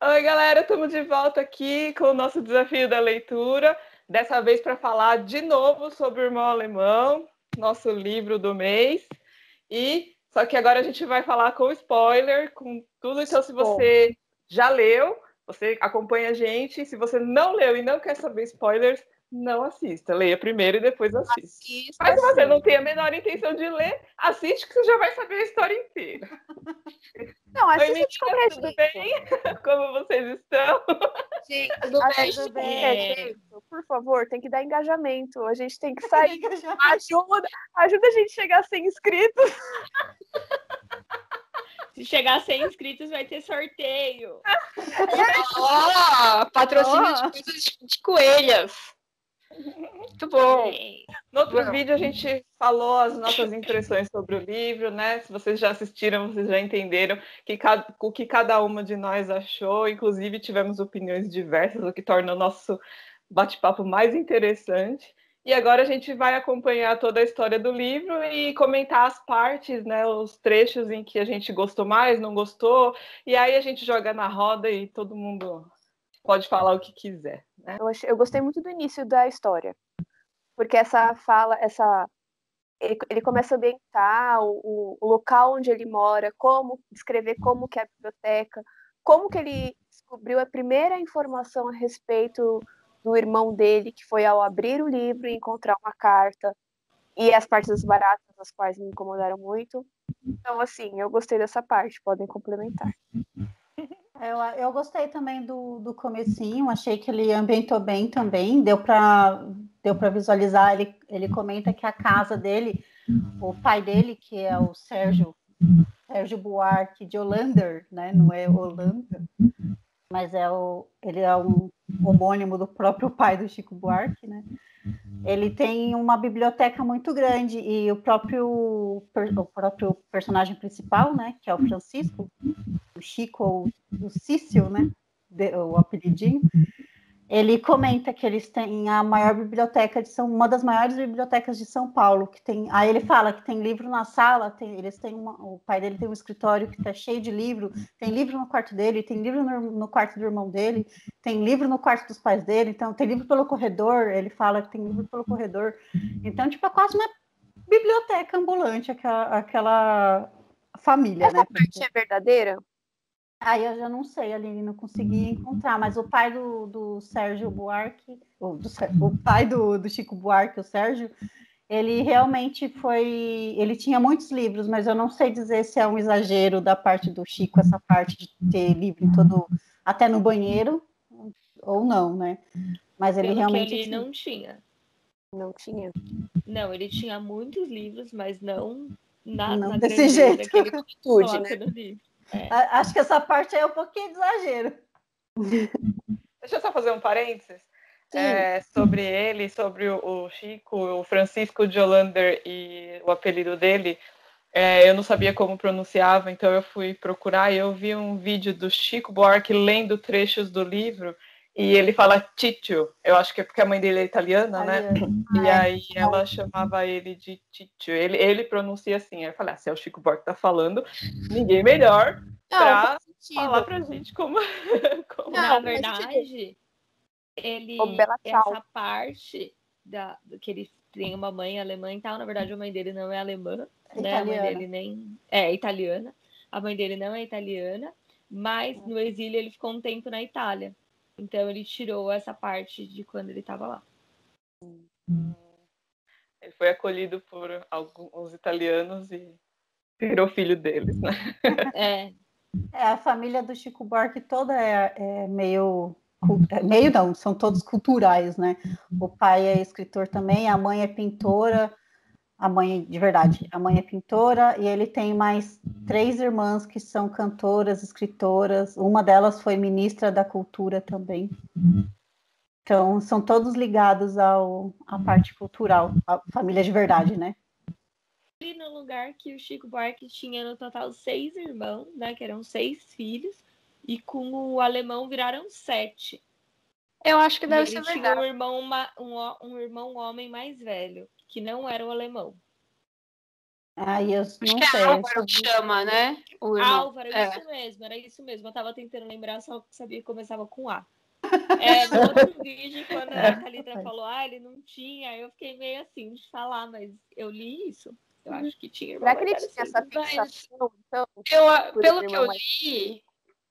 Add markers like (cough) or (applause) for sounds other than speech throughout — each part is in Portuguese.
Oi, galera, estamos de volta aqui com o nosso desafio da leitura. Dessa vez para falar de novo sobre o Irmão Alemão, nosso livro do mês. E só que agora a gente vai falar com spoiler, com tudo. Então, se você já leu, você acompanha a gente. Se você não leu e não quer saber spoilers, não assista. Leia primeiro e depois assista. assista Mas se você não tem a menor intenção de ler, assiste que você já vai saber a história inteira. (laughs) Não, assiste Oi, meninas, tudo bem? (laughs) Como vocês estão? Sim, tudo bem, tudo bem. Por favor, tem que dar engajamento. A gente tem que sair. ajuda, ajuda a gente a chegar a 100 inscritos. (laughs) Se chegar a 100 inscritos, vai ter sorteio. Oh, patrocínio oh. de de coelhas. Muito bom. No outro bom. vídeo a gente falou as nossas impressões sobre o livro, né? Se vocês já assistiram, vocês já entenderam que cada, o que cada uma de nós achou. Inclusive tivemos opiniões diversas, o que torna o nosso bate-papo mais interessante. E agora a gente vai acompanhar toda a história do livro e comentar as partes, né, os trechos em que a gente gostou mais, não gostou, e aí a gente joga na roda e todo mundo pode falar o que quiser. Né? Eu, achei, eu gostei muito do início da história, porque essa fala, essa ele, ele começa a ambientar o, o, local onde ele mora, como descrever como que é a biblioteca, como que ele descobriu a primeira informação a respeito do irmão dele, que foi ao abrir o livro e encontrar uma carta, e as partes baratas, as quais me incomodaram muito. Então, assim, eu gostei dessa parte, podem complementar. Eu, eu gostei também do, do comecinho, achei que ele ambientou bem também, deu para deu visualizar, ele, ele comenta que a casa dele, o pai dele, que é o Sérgio, Sérgio Buarque de Hollander, né, não é Holanda, mas é o, ele é um homônimo do próprio pai do Chico Buarque, né, ele tem uma biblioteca muito grande e o próprio, o próprio personagem principal, né, que é o Francisco, o Chico ou o Cício, né, o apelidinho, ele comenta que eles têm a maior biblioteca de São, uma das maiores bibliotecas de São Paulo, que tem, aí ele fala que tem livro na sala, tem, eles têm uma, o pai dele tem um escritório que está cheio de livro, tem livro no quarto dele, tem livro no, no, quarto do irmão dele, tem livro no quarto dos pais dele, então tem livro pelo corredor, ele fala que tem livro pelo corredor, então tipo é quase uma biblioteca ambulante aquela, aquela família, Essa né? parte é verdadeira? Aí eu já não sei, Aline, não consegui encontrar, mas o pai do, do Sérgio Buarque, o, do, o pai do, do Chico Buarque, o Sérgio, ele realmente foi. Ele tinha muitos livros, mas eu não sei dizer se é um exagero da parte do Chico, essa parte de ter livro em todo. até no banheiro, ou não, né? Mas ele Pelo realmente. ele tinha. não tinha. Não tinha. Não, ele tinha muitos livros, mas não na, não na desse jeito. Que ele (laughs) coloca né? no livro. É. Acho que essa parte aí é um pouquinho de exagero. Deixa eu só fazer um parênteses. É, sobre ele, sobre o, o, Chico, o Francisco de Hollander e o apelido dele, é, eu não sabia como pronunciava, então eu fui procurar e eu vi um vídeo do Chico Buarque lendo trechos do livro e ele fala Titio, eu acho que é porque a mãe dele é italiana, né? E ah, é. aí ela chamava ele de Titio. Ele, ele pronuncia assim. Aí eu falei, ah, se é o Chico Buarque tá falando, ninguém melhor pra falar pra gente como. (laughs) como... Não, Na verdade, ele. Essa parte da, que ele tem uma mãe alemã e tal, na verdade a mãe dele não é alemã, é né? A mãe dele nem. É italiana. A mãe dele não é italiana, mas no exílio ele ficou um tempo na Itália. Então ele tirou essa parte de quando ele estava lá. Ele foi acolhido por alguns italianos e virou filho deles, né? (laughs) É. é a família do Chico Buarque toda é, é meio é, meio não, são todos culturais, né? O pai é escritor também, a mãe é pintora, a mãe de verdade, a mãe é pintora e ele tem mais três irmãs que são cantoras, escritoras. Uma delas foi ministra da cultura também. Então são todos ligados ao à parte cultural, a família de verdade, né? Ali no lugar que o Chico Buarque tinha no total seis irmãos, né? Que eram seis filhos e com o alemão viraram sete. Eu acho que deve ser verdade. Tinha um irmão, uma, um, um irmão homem mais velho que não era o alemão. Aí eu Acho não que é sei. Álvaro que chama, né? O Álvaro, é. isso mesmo, era isso mesmo. Eu tava tentando lembrar, só sabia que começava com A. É, no (laughs) outro vídeo, quando a Thalita falou, ah, ele não tinha, eu fiquei meio assim de falar, mas eu li isso. Eu acho que tinha. Será que ele tinha essa fixação, então? Eu, pelo que eu li,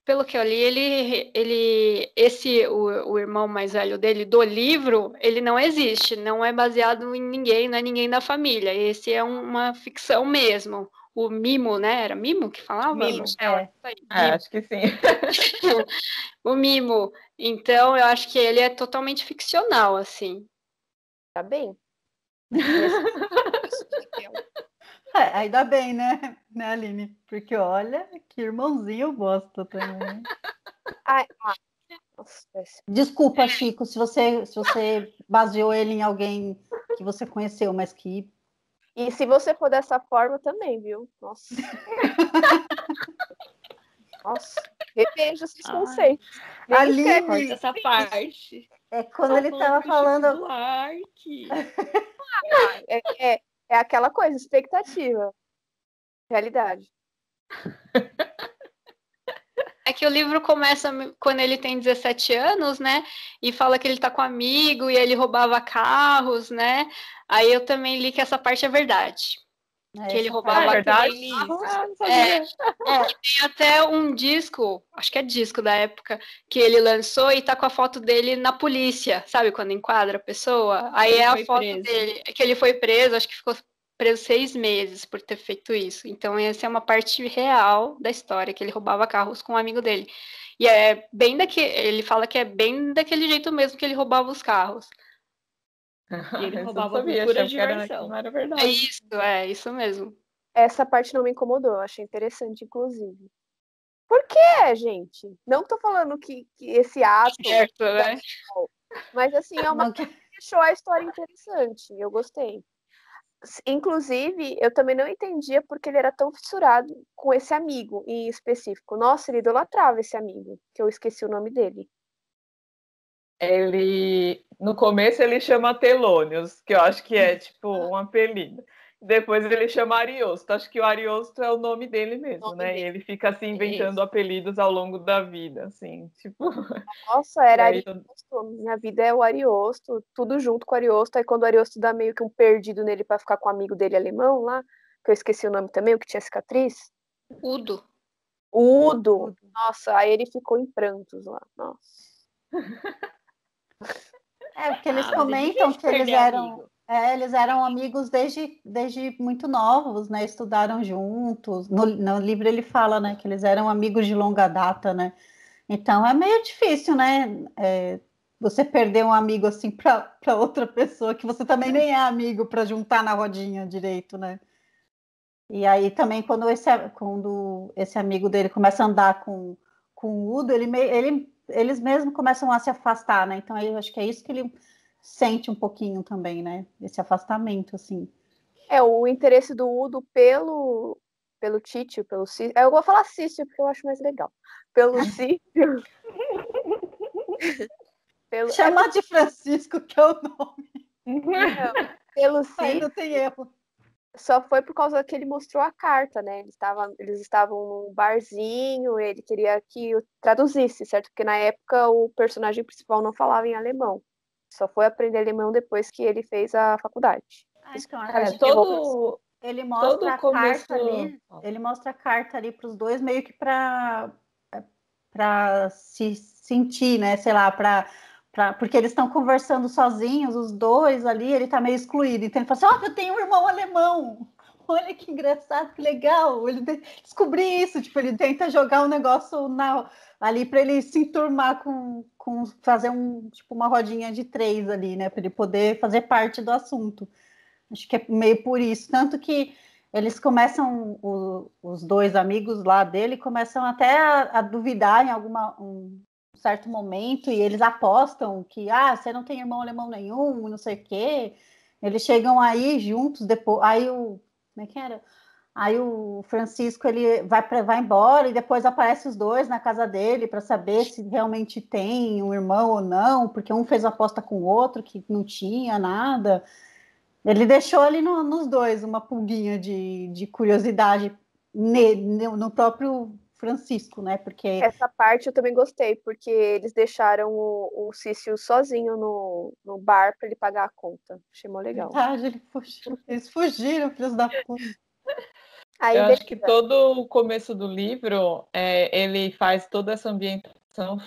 pelo que eu li, ele, ele esse o, o irmão mais velho dele do livro, ele não existe, não é baseado em ninguém, não é ninguém da família. Esse é uma ficção mesmo. O Mimo, né? Era Mimo que falava? Mimo, é. é acho que sim. (laughs) o Mimo. Então, eu acho que ele é totalmente ficcional, assim. Tá bem. (laughs) É, ainda bem, né, né, Aline? Porque olha, que irmãozinho bosta também. Ai, Desculpa, Chico, se você, se você baseou ele em alguém que você conheceu, mas que. E se você for dessa forma também, viu? Nossa. Nossa, reveja esses Ai. conceitos. Aline, essa parte. É quando Só ele estava falando. (laughs) é, é, é aquela coisa, expectativa. Realidade. É que o livro começa quando ele tem 17 anos, né? E fala que ele tá com um amigo e ele roubava carros, né? Aí eu também li que essa parte é verdade. É, que ele roubava é verdade? Ah, é, é, tem até um disco, acho que é disco da época, que ele lançou e tá com a foto dele na polícia, sabe? Quando enquadra a pessoa. Aí ele é a foto preso. dele, que ele foi preso, acho que ficou preso seis meses por ter feito isso. Então, essa é uma parte real da história, que ele roubava carros com um amigo dele. E é bem daquele. Ele fala que é bem daquele jeito mesmo que ele roubava os carros. E ele (laughs) roubava sabia, por pura diversão. Era, verdade. É isso, é isso mesmo. Essa parte não me incomodou, eu achei interessante, inclusive. Por que, gente? Não tô falando que, que esse ato. Certo, né? (laughs) Mas assim, é uma que deixou a história interessante. Eu gostei. Inclusive, eu também não entendia porque ele era tão fissurado com esse amigo em específico. Nossa, ele idolatrava esse amigo, que eu esqueci o nome dele. Ele, no começo ele chama Telônios, que eu acho que é (laughs) tipo um apelido. Depois ele chama Ariosto. Acho que o Ariosto é o nome dele mesmo, nome né? Dele. E ele fica assim inventando Isso. apelidos ao longo da vida, assim, tipo. Nossa, (laughs) era Ariosto. Minha vida é o Ariosto, tudo junto com o Ariosto. Aí quando o Ariosto dá meio que um perdido nele para ficar com o amigo dele alemão lá, que eu esqueci o nome também, o que tinha cicatriz. Udo. Udo. Nossa, aí ele ficou em prantos lá. Nossa. (laughs) É, porque eles ah, comentam que eles eram. É, eles eram amigos desde, desde muito novos, né? Estudaram juntos. No, no livro ele fala, né, que eles eram amigos de longa data, né? Então é meio difícil, né? É, você perder um amigo assim para outra pessoa que você também nem é amigo para juntar na rodinha direito, né? E aí também quando esse, quando esse amigo dele começa a andar com, com o Udo, ele, ele, eles mesmos começam a se afastar, né? Então eu acho que é isso que ele sente um pouquinho também, né? Esse afastamento, assim. É, o interesse do Udo pelo, pelo Títio, pelo Cício. Eu vou falar Cício porque eu acho mais legal. Pelo (laughs) Cício. pelo... Chamar de Francisco, que é o nome. Não, pelo Cício. Ainda tem erro. Só foi por causa que ele mostrou a carta, né? Eles, estavam, eles estavam num barzinho, ele queria que eu traduzisse, certo? Porque na época o personagem principal não falava em alemão. Só foi aprender alemão depois que ele fez a faculdade. Ah, então, é, todo, ele mostra todo a começo... carta ali, ele mostra a carta ali para os dois meio que para para se sentir, né, sei lá, para porque eles estão conversando sozinhos, os dois ali, ele está meio excluído. Então ele fala assim: oh, eu tenho um irmão alemão. Olha que engraçado, que legal. Ele descobri isso. Tipo, ele tenta jogar um negócio na, ali para ele se enturmar com, com fazer um tipo uma rodinha de três ali, né, para ele poder fazer parte do assunto. Acho que é meio por isso, tanto que eles começam o, os dois amigos lá dele começam até a, a duvidar em alguma um certo momento e eles apostam que ah você não tem irmão alemão nenhum, não sei o quê. Eles chegam aí juntos depois, aí o como é que era? Aí o Francisco ele vai para vai embora e depois aparece os dois na casa dele para saber se realmente tem um irmão ou não, porque um fez aposta com o outro que não tinha nada. Ele deixou ali no, nos dois uma pulguinha de, de curiosidade ne, no próprio Francisco, né? Porque essa parte eu também gostei, porque eles deixaram o, o Cício sozinho no, no bar para ele pagar a conta. Achei mó legal. Verdade, ele fugiu. eles fugiram, filhos da puta. Aí, eu acho que todo o começo do livro é, ele faz toda essa ambientação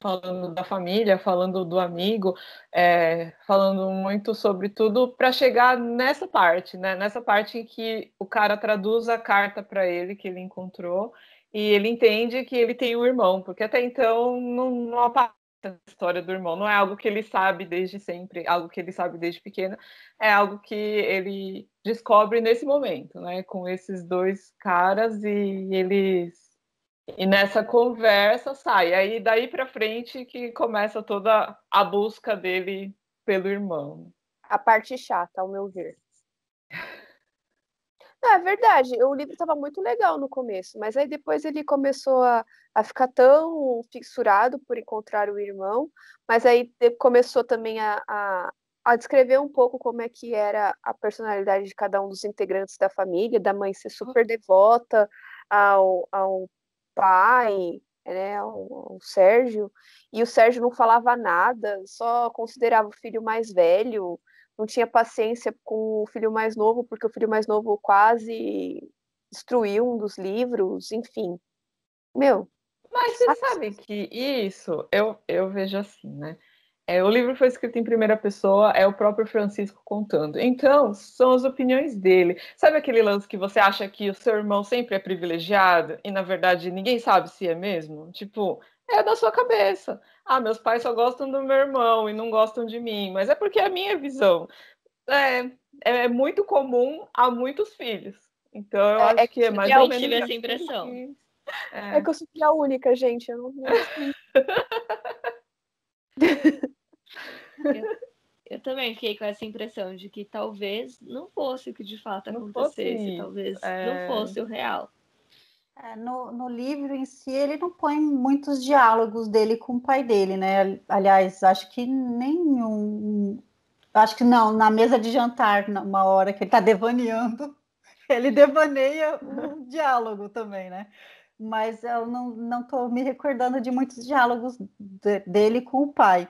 falando da família, falando do amigo, é, falando muito sobre tudo para chegar nessa parte, né? Nessa parte em que o cara traduz a carta para ele que ele encontrou e ele entende que ele tem um irmão, porque até então não, não aparece a história do irmão, não é algo que ele sabe desde sempre, algo que ele sabe desde pequeno, é algo que ele descobre nesse momento, né, com esses dois caras e eles e nessa conversa sai, aí daí para frente que começa toda a busca dele pelo irmão. A parte chata, ao meu ver. É verdade, o livro estava muito legal no começo, mas aí depois ele começou a, a ficar tão fissurado por encontrar o irmão, mas aí começou também a, a, a, descrever um pouco como é que era a personalidade de cada um dos integrantes da família, da mãe ser super devota ao, ao pai, né, ao Sérgio, e o Sérgio não falava nada, só considerava o filho mais velho, não tinha paciência com o filho mais novo, porque o filho mais novo quase destruiu um dos livros, enfim. Meu. Mas você sabe que isso, eu, eu vejo assim, né? É, o livro foi escrito em primeira pessoa, é o próprio Francisco contando. Então, são as opiniões dele. Sabe aquele lance que você acha que o seu irmão sempre é privilegiado e, na verdade, ninguém sabe se é mesmo? Tipo, é da sua cabeça. Ah, meus pais só gostam do meu irmão e não gostam de mim, mas é porque é a minha visão. É, é muito comum a muitos filhos. Então eu é, acho é que é mais ou menos. Eu tive essa impressão. Que... É. é. que eu sou a única, gente. Eu não. (laughs) eu, eu, também fiquei com essa impressão de que talvez não fosse o que de fato não acontecesse, talvez não é. fosse o real. É, no, no livro em si, ele não põe muitos diálogos dele com o pai dele, né? Aliás, acho que nenhum. Acho que não, na mesa de jantar, uma hora que ele está devaneando, (laughs) ele devaneia o diálogo também, né? Mas eu não estou me recordando de muitos diálogos de, dele com o pai.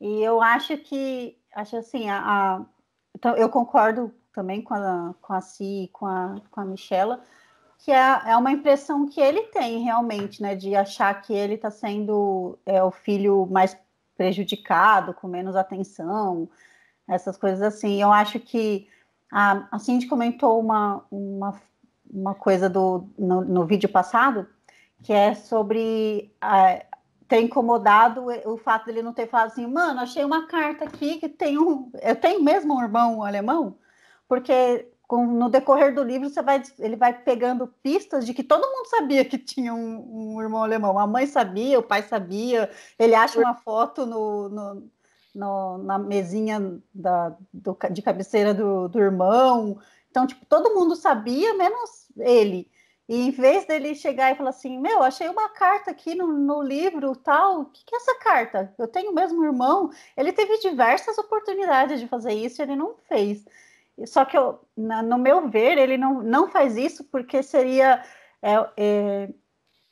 E eu acho que, acho assim, a, a então, eu concordo também com a, com a Si, com a, com a Michela, que é, é uma impressão que ele tem realmente, né, de achar que ele está sendo é, o filho mais prejudicado, com menos atenção, essas coisas assim. Eu acho que a, a Cindy comentou uma, uma, uma coisa do, no, no vídeo passado, que é sobre a, ter incomodado o fato dele não ter falado assim, mano, achei uma carta aqui que tem um. Eu tenho mesmo um irmão alemão, porque com, no decorrer do livro, você vai, ele vai pegando pistas de que todo mundo sabia que tinha um, um irmão alemão. A mãe sabia, o pai sabia. Ele acha uma foto no, no, no na mesinha da, do, de cabeceira do, do irmão. Então, tipo, todo mundo sabia, menos ele. E em vez dele chegar e falar assim, meu, achei uma carta aqui no, no livro, tal, o que, que, é essa carta? Eu tenho o mesmo irmão. Ele teve diversas oportunidades de fazer isso e ele não fez. Só que, eu, na, no meu ver, ele não, não faz isso porque seria, é, é,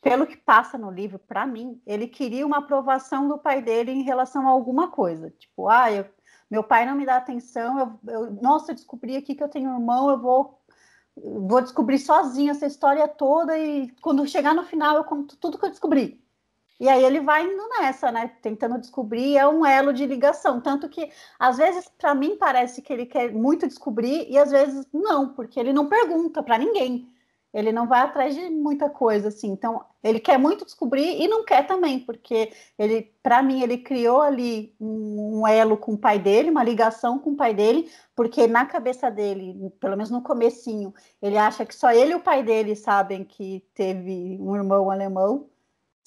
pelo que passa no livro, para mim, ele queria uma aprovação do pai dele em relação a alguma coisa. Tipo, ah, eu, meu pai não me dá atenção, eu, eu, nossa, eu descobri aqui que eu tenho um irmão, eu vou, vou descobrir sozinho essa história toda e quando chegar no final eu conto tudo que eu descobri. E aí ele vai indo nessa, né? Tentando descobrir, é um elo de ligação. Tanto que, às vezes, para mim, parece que ele quer muito descobrir, e às vezes não, porque ele não pergunta para ninguém. Ele não vai atrás de muita coisa, assim. Então, ele quer muito descobrir e não quer também, porque ele, para mim, ele criou ali um, elo com o pai dele, uma ligação com o pai dele, porque na cabeça dele, pelo menos no comecinho, ele acha que só ele e o pai dele sabem que teve um irmão alemão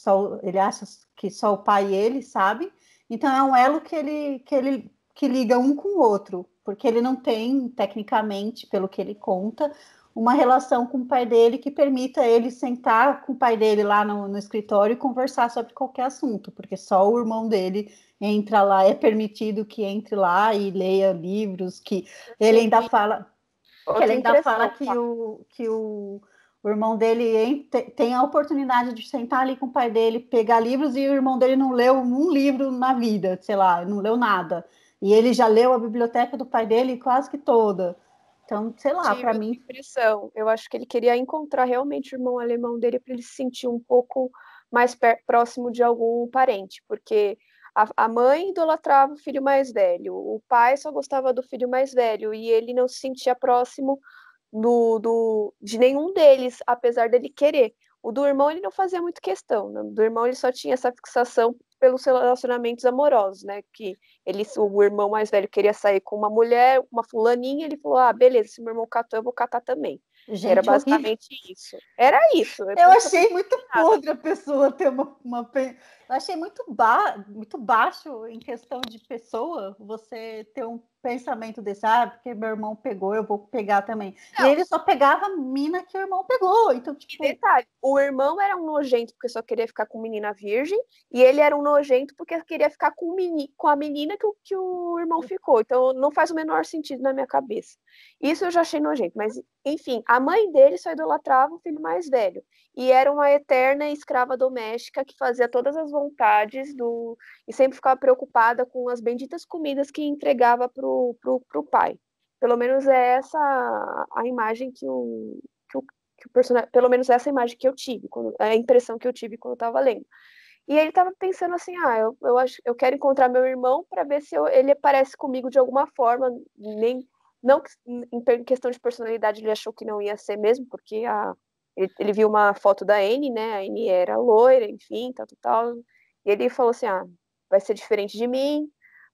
só, ele acha que só o pai e ele sabe. Então é um elo que ele, que ele que liga um com o outro, porque ele não tem, tecnicamente, pelo que ele conta, uma relação com o pai dele que permita ele sentar com o pai dele lá no, no escritório e conversar sobre qualquer assunto, porque só o irmão dele entra lá, é permitido que entre lá e leia livros, que ele ainda fala, ele ainda fala que o, que o, o irmão dele tem a oportunidade de sentar ali com o pai dele, pegar livros, e o irmão dele não leu um livro na vida, sei lá, não leu nada. E ele já leu a biblioteca do pai dele quase que toda. Então, sei lá, para mim. Impressão. Eu acho que ele queria encontrar realmente o irmão alemão dele para ele se sentir um pouco mais próximo de algum parente, porque a, a mãe idolatrava o filho mais velho, o pai só gostava do filho mais velho e ele não se sentia próximo do, do, de nenhum deles, apesar dele querer. O do irmão ele não fazia muito questão, né? do irmão ele só tinha essa fixação pelos relacionamentos amorosos, né? Que ele, o irmão mais velho queria sair com uma mulher, uma fulaninha, ele falou: ah, beleza, se meu irmão catou, eu vou catar também. Gente, Era basicamente horrível. isso. Era isso. Eu, eu achei muito podre a pessoa ter uma, uma. Eu achei muito, ba... muito baixo em questão de pessoa você ter um pensamento desse, ah, porque meu irmão pegou, eu vou pegar também. Não. E ele só pegava a mina que o irmão pegou. Então, tipo. detalhe, o irmão era um nojento porque só queria ficar com menina virgem, e ele era um nojento porque queria ficar com, meni... com a menina que o, que o irmão ficou. Então não faz o menor sentido na minha cabeça. Isso eu já achei nojento, mas enfim, a mãe dele só idolatrava o filho mais velho. E era uma eterna escrava doméstica que fazia todas as vontades do. e sempre ficava preocupada com as benditas comidas que entregava pro, pro, pro pai. Pelo menos é essa a imagem que o, que o, que o personagem. Pelo menos essa imagem que eu tive, quando, a impressão que eu tive quando eu estava lendo. E ele estava pensando assim: ah, eu, eu, acho, eu quero encontrar meu irmão para ver se eu, ele aparece comigo de alguma forma, nem não em questão de personalidade ele achou que não ia ser mesmo, porque a, ele, ele viu uma foto da Anne, né? A Anne era loira, enfim, tal, tal, tal. E ele falou assim: ah, vai ser diferente de mim,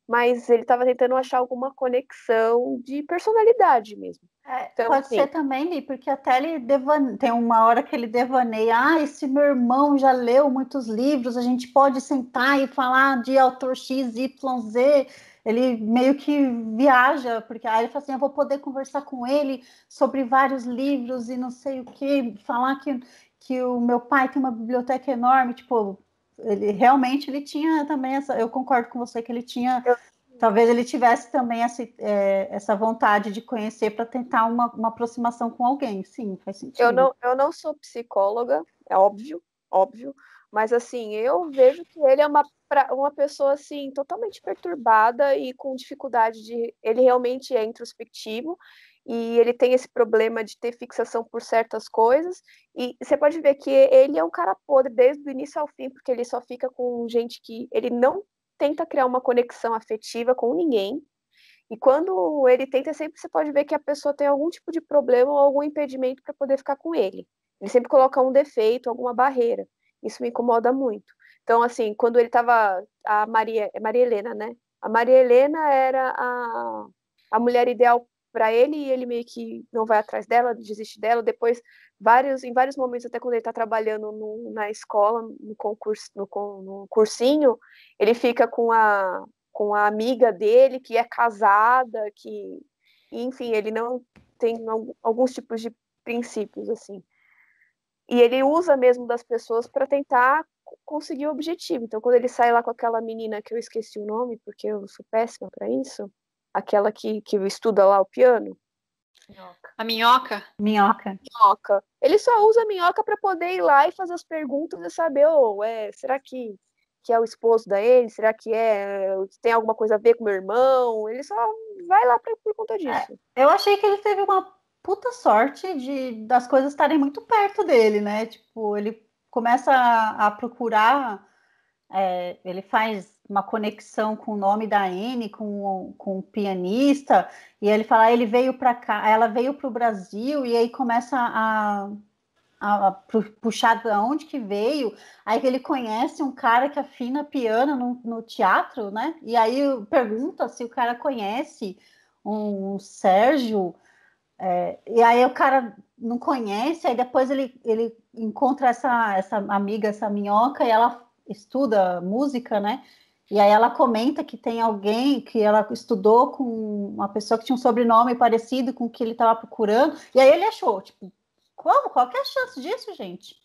mas ele estava tentando achar alguma conexão de personalidade mesmo. É, então, pode assim, ser também, Li, porque até ele devane... tem uma hora que ele devaneia, ah, esse meu irmão já leu muitos livros, a gente pode sentar e falar de autor X, Y, Z, ele meio que viaja, porque aí ele fala assim, eu vou poder conversar com ele sobre vários livros e não sei o que, falar que, que o meu pai tem uma biblioteca enorme, tipo, ele realmente ele tinha também essa, eu concordo com você que ele tinha, eu, talvez ele tivesse também essa, é, essa vontade de conhecer para tentar uma, uma aproximação com alguém, sim, faz sentido. Eu não, eu não sou psicóloga, é óbvio, óbvio, mas assim, eu vejo que ele é uma, uma pessoa assim totalmente perturbada e com dificuldade de ele realmente é introspectivo e ele tem esse problema de ter fixação por certas coisas e você pode ver que ele é um cara podre desde o início ao fim, porque ele só fica com gente que ele não tenta criar uma conexão afetiva com ninguém. E quando ele tenta, sempre você pode ver que a pessoa tem algum tipo de problema ou algum impedimento para poder ficar com ele. Ele sempre coloca um defeito, alguma barreira. Isso me incomoda muito. Então, assim, quando ele estava. A Maria, é Maria Helena, né? A Maria Helena era a, a mulher ideal para ele e ele meio que não vai atrás dela, desiste dela. Depois, vários, em vários momentos, até quando ele está trabalhando no, na escola, no concurso, no, no cursinho, ele fica com a, com a amiga dele que é casada, que, enfim, ele não tem alguns tipos de princípios assim. E ele usa mesmo das pessoas para tentar conseguir o objetivo. Então, quando ele sai lá com aquela menina que eu esqueci o nome, porque eu sou péssima para isso, aquela que, que estuda lá o piano. Minhoca. A minhoca? Minhoca. Minhoca. Ele só usa a minhoca para poder ir lá e fazer as perguntas e saber, oh, é, será que, que é o esposo da ele? Será que é tem alguma coisa a ver com meu irmão? Ele só vai lá pra, por conta disso. É, eu achei que ele teve uma puta sorte de das coisas estarem muito perto dele, né? Tipo, ele começa a, a procurar, é, ele faz uma conexão com o nome da Anne, com, com o pianista, e ele fala, ah, ele veio para cá, ela veio para o Brasil, e aí começa a, a, a, puxar de onde que veio, aí ele conhece um cara que afina piano no, no teatro, né? E aí pergunta se o cara conhece um Sérgio, é, e aí o cara não conhece, aí depois ele, ele encontra essa, essa amiga, essa minhoca, e ela estuda música, né? E aí ela comenta que tem alguém que ela estudou com uma pessoa que tinha um sobrenome parecido com o que ele estava procurando, e aí ele achou, tipo, como? Qual que é a chance disso, gente?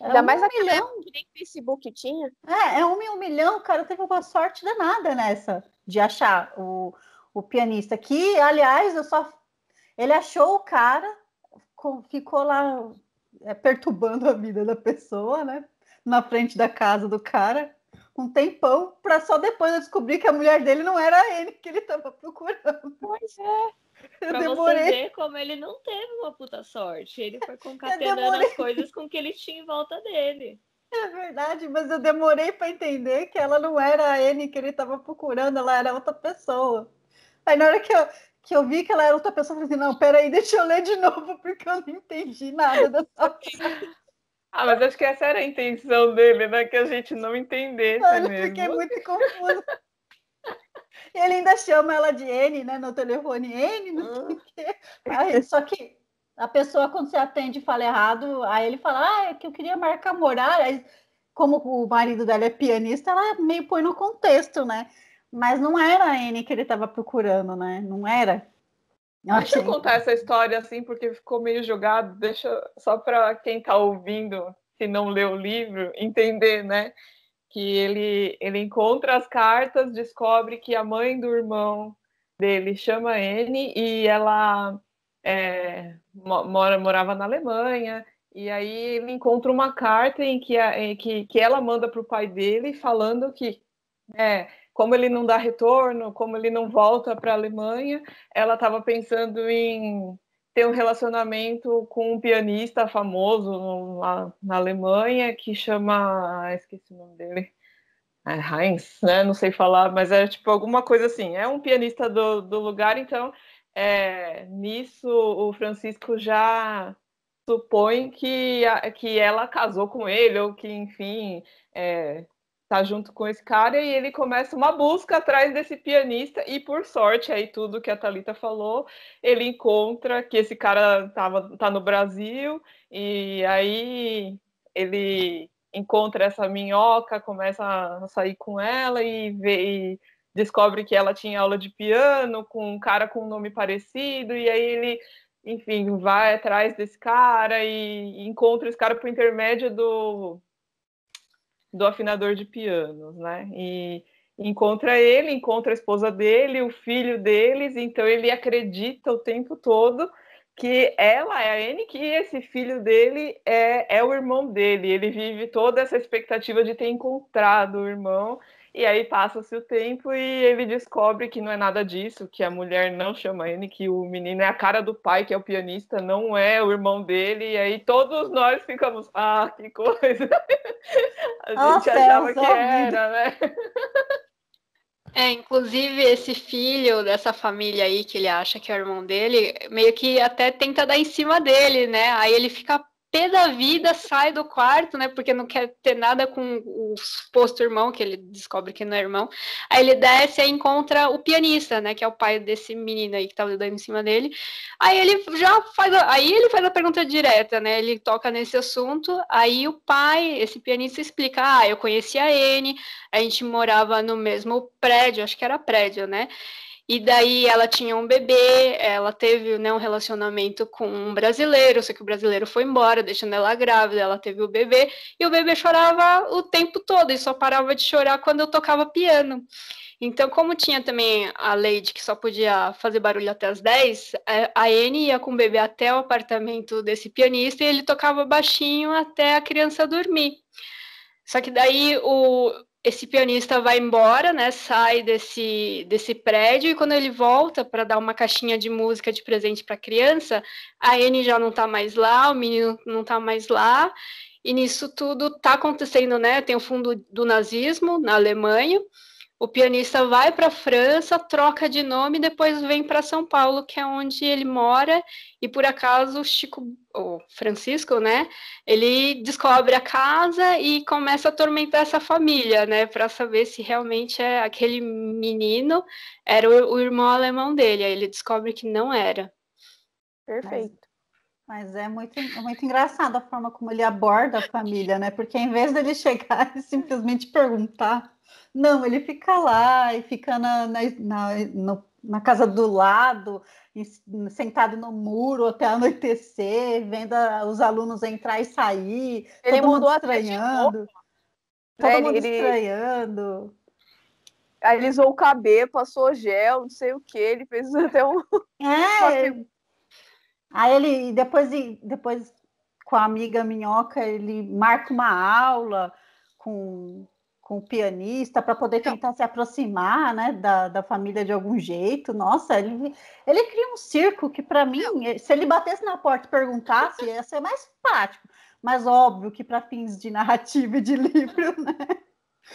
É Ainda um mais milhão. que nem Facebook tinha. É, é um, um milhão, o cara teve uma sorte danada nessa, de achar o, o pianista. Que, aliás, eu só. Ele achou o cara, ficou lá é, perturbando a vida da pessoa, né? Na frente da casa do cara, um tempão, para só depois eu descobrir que a mulher dele não era ele que ele estava procurando. Pois é. Eu pra demorei. você ver como ele não teve uma puta sorte. Ele foi (laughs) concatenando as coisas com que ele tinha em volta dele. É verdade, mas eu demorei para entender que ela não era a Anne que ele estava procurando, ela era outra pessoa. Aí na hora que eu, que eu vi que ela era outra pessoa, eu falei assim, não, peraí, deixa eu ler de novo, (laughs) porque eu não entendi nada dessa (laughs) Ah, mas acho que essa era a intenção dele, né? Que a gente não entendesse eu mesmo. fiquei muito confusa. Ele ainda chama ela de N, né? No telefone N, não sei o quê. Aí, (laughs) só que a pessoa, quando você atende e fala errado, aí ele fala, ah, é que eu queria marcar morar. Aí, como o marido dela é pianista, ela meio põe no contexto, né? Mas não era a N que ele estava procurando, né? Não era. Deixa eu contar essa história assim, porque ficou meio jogado. Deixa só para quem está ouvindo, se não leu o livro, entender, né? que ele, ele encontra as cartas, descobre que a mãe do irmão dele chama N e ela é, mora, morava na Alemanha. E aí ele encontra uma carta em que, a, em que, que ela manda para o pai dele falando que é, como ele não dá retorno, como ele não volta para a Alemanha, ela estava pensando em ter um relacionamento com um pianista famoso lá na Alemanha que chama. Ah, esqueci o nome dele. É Heinz, né? Não sei falar, mas é tipo alguma coisa assim. É um pianista do, do lugar, então é, nisso o Francisco já supõe que, que ela casou com ele, ou que, enfim, é, tá junto com esse cara e ele começa uma busca atrás desse pianista e por sorte aí tudo que a Talita falou, ele encontra que esse cara tava tá no Brasil e aí ele encontra essa minhoca, começa a sair com ela e, vê, e descobre que ela tinha aula de piano com um cara com um nome parecido e aí ele enfim, vai atrás desse cara e encontra esse cara por intermédio do do afinador de pianos, né? E encontra ele, encontra a esposa dele, o filho deles, então ele acredita o tempo todo que ela é a Anne, que esse filho dele é, é o irmão dele. Ele vive toda essa expectativa de ter encontrado o irmão e aí passa-se o tempo e ele descobre que não é nada disso, que a mulher não chama ele, que o menino é a cara do pai, que é o pianista, não é o irmão dele. E aí todos nós ficamos, ah, que coisa. (laughs) A Nossa, gente achava que era, né? (laughs) É, inclusive esse filho dessa família aí que ele acha que é o irmão dele, meio que até tenta dar em cima dele, né? Aí ele fica pé da vida, sai do quarto, né? Porque não quer ter nada com o suposto irmão, que ele descobre que não é irmão. Aí ele desce e encontra o pianista, né? Que é o pai desse menino aí que tava dando em cima dele. Aí ele já faz. A, aí ele faz a pergunta direta, né? Ele toca nesse assunto. Aí o pai, esse pianista, explica: Ah, eu conheci a N, a gente morava no mesmo prédio, acho que era prédio, né? E daí ela tinha um bebê, ela teve né, um relacionamento com um brasileiro, só que o brasileiro foi embora, deixando ela grávida, ela teve o bebê, e o bebê chorava o tempo todo, e só parava de chorar quando eu tocava piano. Então, como tinha também a lei de que só podia fazer barulho até as 10, é, a Anne ia com o bebê até o apartamento desse pianista e ele tocava baixinho até a criança dormir. Só que daí o, esse pianista vai embora, né? Sai desse, desse prédio e quando ele volta para dar uma caixinha de música de presente para a criança, a Anne já não está mais lá, o menino não está mais lá. E nisso tudo está acontecendo, né? Tem o fundo do nazismo na Alemanha. O pianista vai para a França, troca de nome, depois vem para São Paulo, que é onde ele mora, e por acaso o Chico, o Francisco, né, ele descobre a casa e começa a atormentar essa família, né, para saber se realmente é aquele menino era o, o, irmão alemão dele. Aí ele descobre que não era. Perfeito. Mas, é muito, é muito engraçado a forma como ele aborda a família, né? Porque em vez dele (laughs) chegar e simplesmente perguntar não, ele fica lá e fica na, na, na, no, na casa do lado sentado no muro até anoitecer, vendo os alunos entrar e sair, ele todo mundo estranhando. Todo é, mundo ele... estranhando. Alisou o cabelo, passou gel, não sei o que, ele fez (laughs) até um. É. Aí ele depois, depois com a amiga Minhoca, ele marca uma aula com com o pianista para poder tentar se aproximar né, da, da família de algum jeito. Nossa, ele, ele cria um circo que, para mim, se ele batesse na porta e perguntasse, ia ser mais prático. Mas óbvio que para fins de narrativa e de livro, né?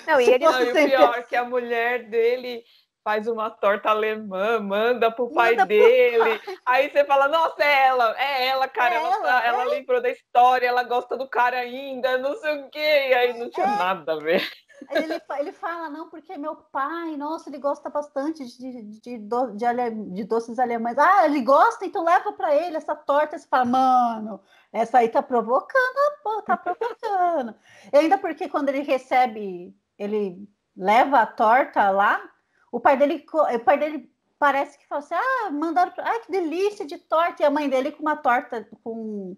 Não, e, ele, não, e o pior, que a mulher dele faz uma torta alemã, manda pro pai manda dele. Pro pai. Aí você fala, nossa, é ela, é ela, cara, é ela, ela, é. ela, lembrou da história, ela gosta do cara ainda, não sei o quê. E aí não tinha é. nada a ver. Ele, ele fala, não, porque meu pai, nossa, ele gosta bastante de, de, do, de, de doces alemães. Ah, ele gosta, então leva para ele essa torta. Você fala, mano, essa aí tá provocando, pô, tá provocando. E ainda porque quando ele recebe, ele leva a torta lá, o pai dele, o pai dele parece que fala assim, ah, mandaram, ah, que delícia de torta. E a mãe dele com uma torta com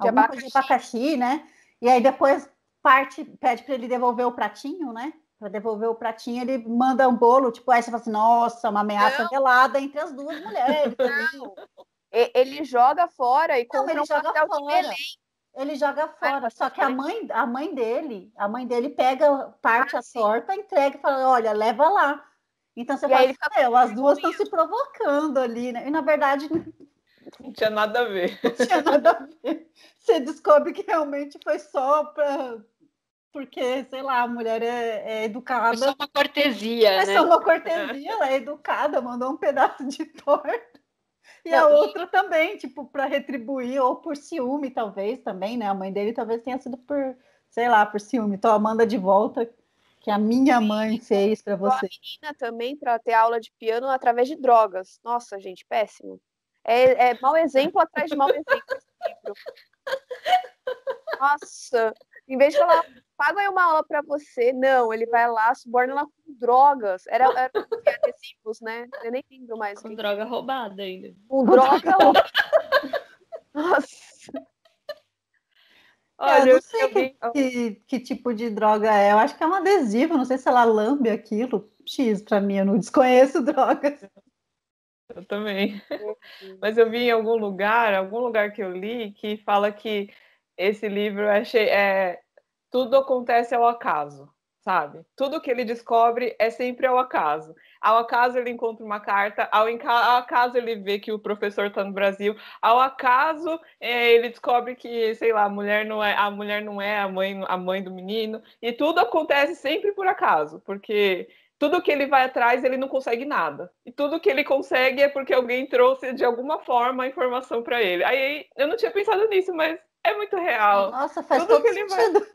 de abacaxi. de abacaxi, né? E aí depois parte, pede para ele devolver o pratinho, né? Para devolver o pratinho, ele manda um bolo, tipo, aí você fala assim, nossa, uma ameaça não. velada entre as duas mulheres. (laughs) Não. ele joga fora e compra não, ele joga fora. Ele joga fora, só que a mãe, a mãe dele, a mãe dele pega parte ah, a torta, entrega e fala, olha, leva lá. Então você e fala, assim, as duas estão se provocando ali, né? E na verdade não tinha nada a ver. (laughs) Não tinha nada a ver. Você descobre que realmente foi só para porque, sei lá, a mulher é, é educada. É só uma cortesia, é né? só uma cortesia, ela é educada, mandou um pedaço de torta. E a outra também, tipo, para retribuir, ou por ciúme, talvez, também, né? A mãe dele talvez tenha sido por, sei lá, por ciúme. Então, manda de volta que a minha mãe fez para você. A menina também para ter aula de piano através de drogas. Nossa, gente, péssimo. É, é mau exemplo atrás de mau exemplo. Nossa, em vez de falar, paga aí uma aula para você, não, ele vai lá, suborna ela com drogas. Era, era adesivos, né? Eu nem lembro mais. Com droga roubada ainda. Com droga roubada. (laughs) Nossa. Olha, eu não sei eu que, que, que, tipo de droga é. Eu acho que é um adesivo, não sei se ela lambe aquilo. X para mim, eu não desconheço (laughs) drogas. Eu também. Mas eu vi em algum lugar, algum lugar que eu li, que fala que esse livro achei, é, tudo acontece ao acaso, sabe? Tudo que ele descobre é sempre ao acaso. Ao acaso ele encontra uma carta, ao, ao acaso ele vê que o professor está no Brasil, ao acaso é, ele descobre que, sei lá, a mulher não é a mulher não é a mãe a mãe do menino e tudo acontece sempre por acaso, porque tudo que ele vai atrás ele não consegue nada e tudo que ele consegue é porque alguém trouxe de alguma forma a informação para ele. Aí eu não tinha pensado nisso, mas é muito real. Nossa, faz Tudo todo sentido. Vai...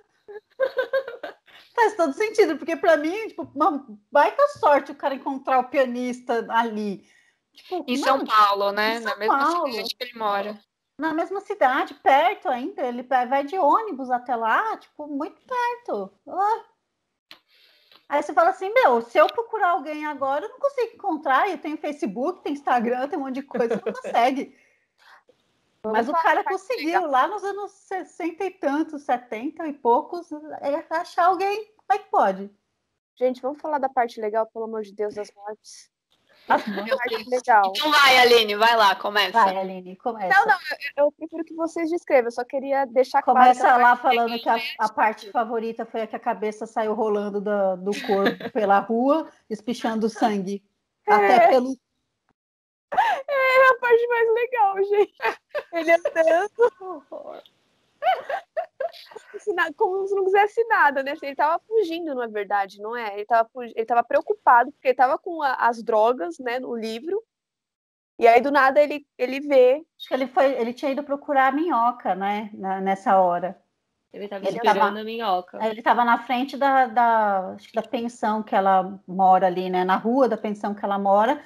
(laughs) faz todo sentido, porque para mim, tipo, uma baita sorte o cara encontrar o pianista ali. Tipo, em São Paulo, né? Na mesma Paulo. cidade que ele mora. Na mesma cidade, perto ainda. Ele vai de ônibus até lá, tipo, muito perto. Ah. Aí você fala assim, meu, se eu procurar alguém agora, eu não consigo encontrar. Eu tenho Facebook, tem Instagram, tem um monte de coisa, não (laughs) consegue. Mas o cara conseguiu lá nos anos 60 e tantos, 70 e poucos, é achar alguém. Como é que pode? Gente, vamos falar da parte legal, pelo amor de Deus, das mortes. legal. Então vai, Aline, vai lá, começa. Vai, Aline, começa. Não, não, eu, eu prefiro que vocês descrevam, eu só queria deixar começa claro. Começa lá falando que a, a, parte favorita foi a que a cabeça saiu rolando do, do corpo pela rua, espichando sangue. É. Até pelo é a parte mais legal, gente. (laughs) Ele andando. Como se não quisesse nada, né? Ele tava fugindo, na verdade, não é? Ele tava, ele tava preocupado, porque ele tava com a, as drogas, né, no livro. E aí, do nada, ele, ele vê. Acho que ele, foi, ele tinha ido procurar a minhoca, né? Na, nessa hora. Ele estava esperando tava, a minhoca. Ele estava na frente da, da, da pensão que ela mora ali, né? Na rua da pensão que ela mora.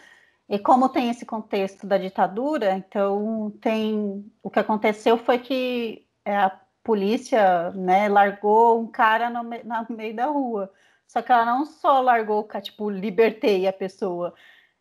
E como tem esse contexto da ditadura, então tem o que aconteceu foi que é, a polícia, né, largou um cara no, no meio da rua. Só que ela não só largou, tipo, libertei a pessoa.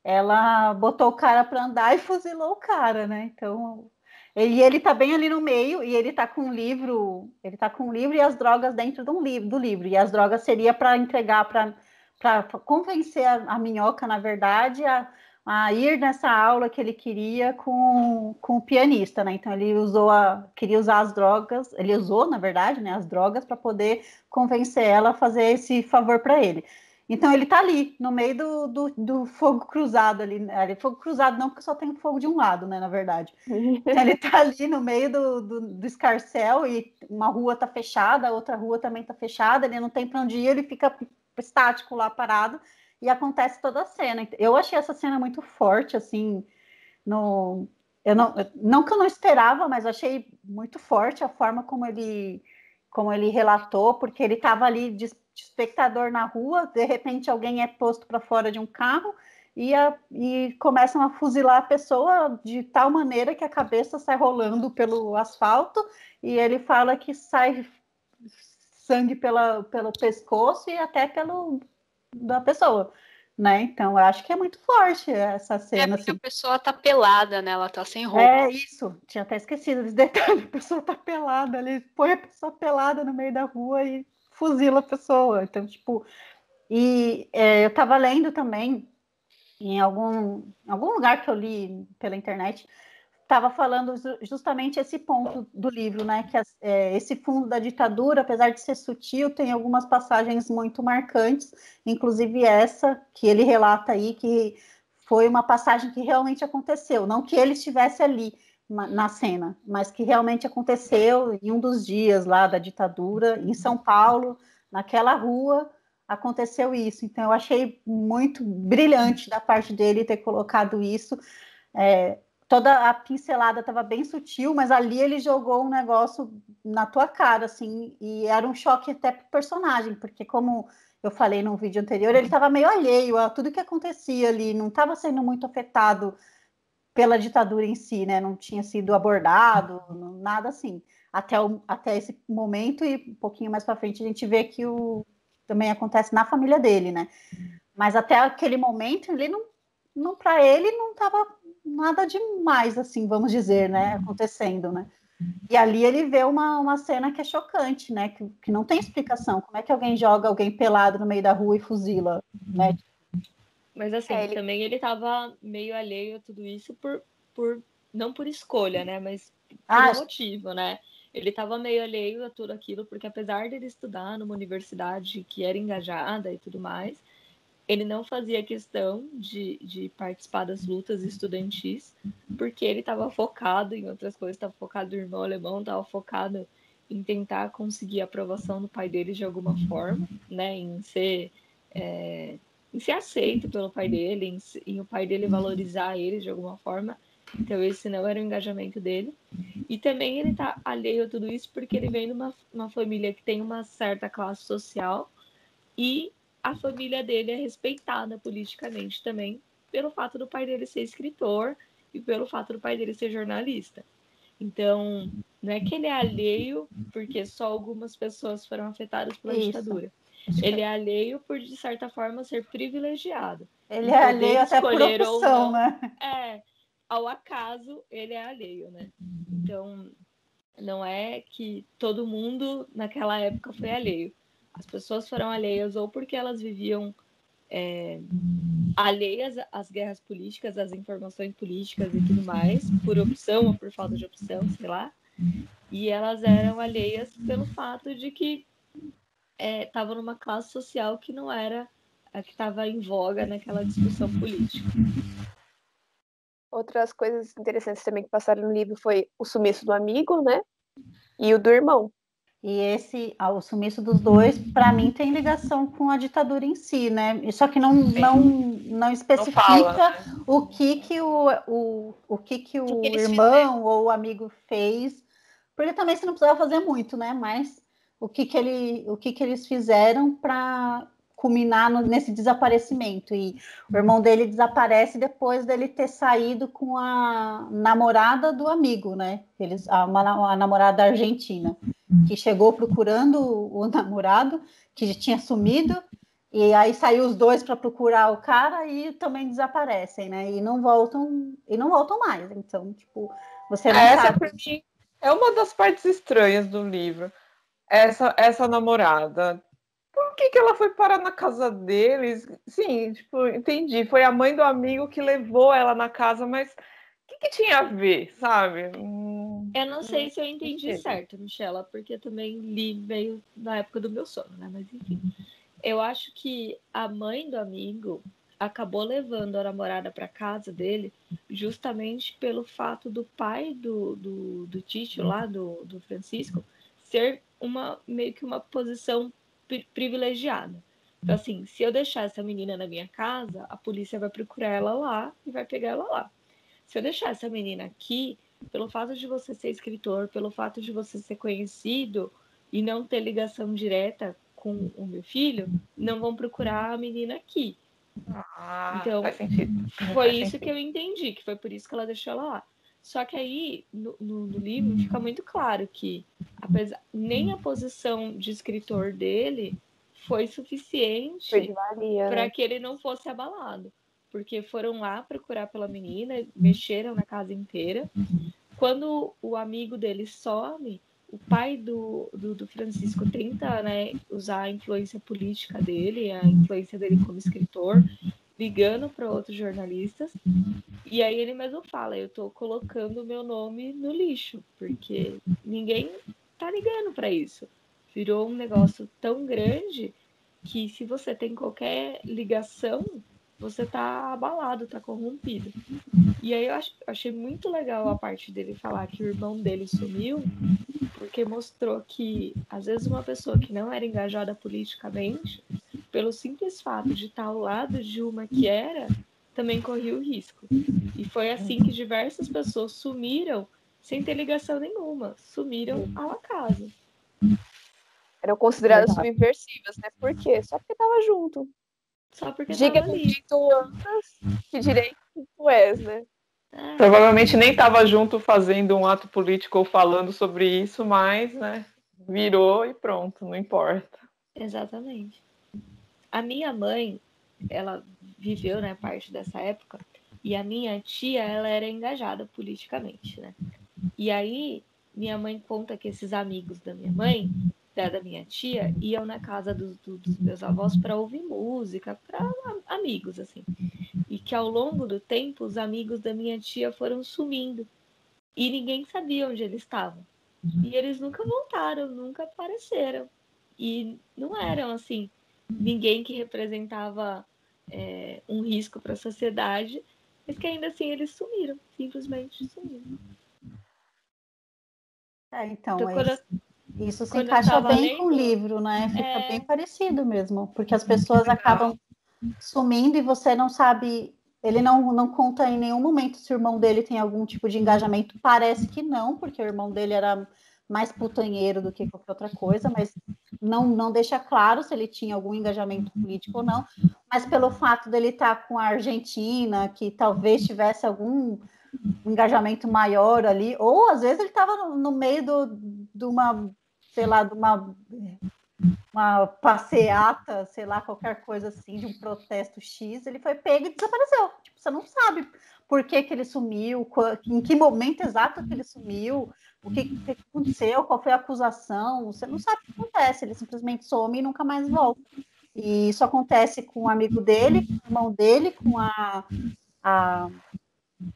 ela botou o cara para andar e fuzilou o cara, né? Então, ele, ele tá bem ali no meio e ele tá com um livro, ele tá com um livro e as drogas dentro de um livro, do livro. E as drogas seria para entregar para para convencer a, a, minhoca, na verdade, a, a, ir nessa aula que ele queria com, com o pianista, né? Então ele usou a, queria usar as drogas, ele usou, na verdade, né, as drogas para poder convencer ela a fazer esse favor para ele. Então ele está ali, no meio do, do, do, fogo cruzado ali. Né? Fogo cruzado não, porque só tem fogo de um lado, né? Na verdade. Então, ele está ali no meio do, do, do, escarcel e uma rua está fechada, a outra rua também está fechada, ele não tem para onde ir, ele fica estático lá parado e acontece toda a cena. Eu achei essa cena muito forte, assim, no. Eu não, não que eu não esperava, mas achei muito forte a forma como ele como ele relatou, porque ele estava ali de espectador na rua, de repente alguém é posto para fora de um carro e, a, e, começam a fuzilar a pessoa de tal maneira que a cabeça sai rolando pelo asfalto e ele fala que sai sangue pela, pelo pescoço e até pelo da pessoa. Né? Então, eu acho que é muito forte essa cena. É porque assim. a pessoa tá pelada, né? Ela tá sem roupa. É isso, tinha até esquecido desse (laughs) detalhe. A pessoa tá pelada, ele põe a pessoa pelada no meio da rua e fuzila a pessoa. Então, tipo, e é, eu estava lendo também em algum, algum lugar que eu li pela internet, estava falando justamente esse ponto do livro, né? Que é, esse fundo da ditadura, apesar de ser sutil, tem algumas passagens muito marcantes, inclusive essa que ele relata aí, que foi uma passagem que realmente aconteceu, não que ele estivesse ali, na cena, mas que realmente aconteceu em um dos dias lá da ditadura, em São Paulo, naquela rua, aconteceu isso. Então, eu achei muito brilhante da parte dele ter colocado isso. É, toda a pincelada estava bem sutil, mas ali ele jogou um negócio na tua cara, assim, e era um choque até pro personagem, porque como eu falei no vídeo anterior, ele estava meio alheio a tudo que acontecia ali, não estava sendo muito afetado pela ditadura em si, né? Não tinha sido abordado, nada assim. Até, o, até esse momento e um pouquinho mais para frente a gente vê que o também acontece na família dele, né? Mas até aquele momento ele não, não para ele não estava nada demais assim, vamos dizer, né? Acontecendo, né? E ali ele vê uma, uma cena que é chocante, né? Que, que não tem explicação. Como é que alguém joga alguém pelado no meio da rua e fuzila, né? Mas assim, é, ele... também ele tava meio alheio a tudo isso por, por não por escolha, né? Mas por ah, motivo, né? Ele estava meio alheio a tudo aquilo, porque apesar dele estudar numa universidade que era engajada e tudo mais, ele não fazia questão de, de participar das lutas estudantis, porque ele estava focado em outras coisas, estava focado no irmão alemão, estava focado em tentar conseguir a aprovação do pai dele de alguma forma, né? Em ser é, em ser aceito pelo pai dele, em, em, o pai dele valorizar ele de alguma forma. Então, esse não era o engajamento dele. E também ele tá alheio a tudo isso porque ele vem de uma, uma família que tem uma certa classe social e a família dele é respeitada politicamente também pelo fato do pai dele ser escritor e pelo fato do pai dele ser jornalista. Então, não é que ele é alheio porque só algumas pessoas foram afetadas pela Isso. ditadura. Ele é alheio por, de certa forma, ser privilegiado. Ele é alheio até por opção, né? É, ao acaso, ele é alheio, né? Então, não é que todo mundo naquela época foi alheio. As pessoas foram alheias ou porque elas viviam é, alheias às guerras políticas, às informações políticas e tudo mais, por opção ou por falta de opção, sei lá. E elas eram alheias pelo fato de que estava é, numa classe social que não era a que estava em voga naquela discussão política. Outras coisas interessantes também que passaram no livro foi o sumiço do amigo, né? E o do irmão. E esse, o sumiço dos dois, para mim, tem ligação com a ditadura em si, né? Só que não, não, não especifica não fala, né? o que que o, o, o, que que o que irmão fizeram? ou o amigo fez. Porque também você não precisava fazer muito, né? Mas o que, que, ele, o que, que eles fizeram para culminar no, nesse desaparecimento. E o irmão dele desaparece depois dele ter saído com a namorada do amigo, né? Eles, a, uma, a namorada argentina, que chegou procurando o, namorado, que tinha sumido, E aí saiu os dois para procurar o cara e também desaparecem, né? E não voltam e não voltam mais. Então, tipo, você não Essa sabe. Mim, é uma das partes estranhas do livro. Essa essa namorada. Por que, que ela foi parar na casa deles? Sim, tipo, entendi. Foi a mãe do amigo que levou ela na casa, mas que, que tinha a ver, sabe? Hum, eu não sei se eu entendi certo, Michela, porque também li meio na época do meu sono, né? Mas enfim. Eu acho que a mãe do amigo acabou levando a namorada para casa dele justamente pelo fato do pai do, do, do lá, do, do Francisco, ser uma meio que uma posição privilegiada. Então, assim, se eu deixar essa menina na minha casa, a polícia vai procurar ela lá e vai pegar ela lá. Se eu deixar essa menina aqui, pelo fato de você ser escritor, pelo fato de você ser conhecido e não ter ligação direta com o meu filho, não vão procurar a menina aqui. Ah, então, faz sentido. Foi faz isso sentido. que eu entendi, que foi por isso que ela deixou ela lá. Só que aí, no, no, no livro, fica muito claro que apesar, nem a posição de escritor dele foi suficiente para né? que ele não fosse abalado. Porque foram lá procurar pela menina, mexeram na casa inteira. Quando o amigo dele some, o pai do, do, do, Francisco tenta né, usar a influência política dele, a influência dele como escritor, ligando para outros jornalistas. E aí ele mesmo fala: eu estou colocando o meu nome no lixo, porque ninguém tá ligando para isso. Virou um negócio tão grande que se você tem qualquer ligação, você tá abalado, tá corrompido. E aí eu achei muito legal a parte dele falar que o irmão dele sumiu, porque mostrou que às vezes uma pessoa que não era engajada politicamente, pelo simples fato de estar ao lado de uma que era, também corria o risco. E foi assim que diversas pessoas sumiram sem ter ligação nenhuma, sumiram ao acaso. Eram consideradas subversivas, né? Por quê? Só porque tava junto. Só porque Diga tava ali. que direito tu és, né? É. Provavelmente nem estava junto fazendo um ato político ou falando sobre isso, mas, né, virou e pronto, não importa. Exatamente. A minha mãe, ela viveu, né, parte dessa época, e a minha tia, ela era engajada politicamente, né? E aí, minha mãe conta que esses amigos da minha mãe da, da minha tia iam na casa do, do, dos meus avós para ouvir música, para amigos, assim. E que ao longo do tempo, os amigos da minha tia foram sumindo. E ninguém sabia onde eles estavam. E eles nunca voltaram, nunca apareceram. E não eram, assim, ninguém que representava é, um risco para a sociedade, mas que ainda assim eles sumiram, simplesmente sumiram. É, então, então quando, isso se encaixa bem lendo, com o livro, né? Fica é... bem parecido mesmo, porque as pessoas acabam sumindo e você não sabe. Ele não, não conta em nenhum momento se o irmão dele tem algum tipo de engajamento. Parece que não, porque o irmão dele era mais putanheiro do que qualquer outra coisa, mas não, não deixa claro se ele tinha algum engajamento político ou não. Mas pelo fato dele estar com a Argentina, que talvez tivesse algum engajamento maior ali, ou às vezes ele estava no, no, meio do, de uma sei lá, de uma, uma passeata, sei lá, qualquer coisa assim, de um protesto X, ele foi pego e desapareceu. Tipo, você não sabe por que, que ele sumiu, em que momento exato que ele sumiu, o que, que aconteceu, qual foi a acusação, você não sabe o que acontece, ele simplesmente some e nunca mais volta. E isso acontece com o um amigo dele, com o irmão dele, com a, a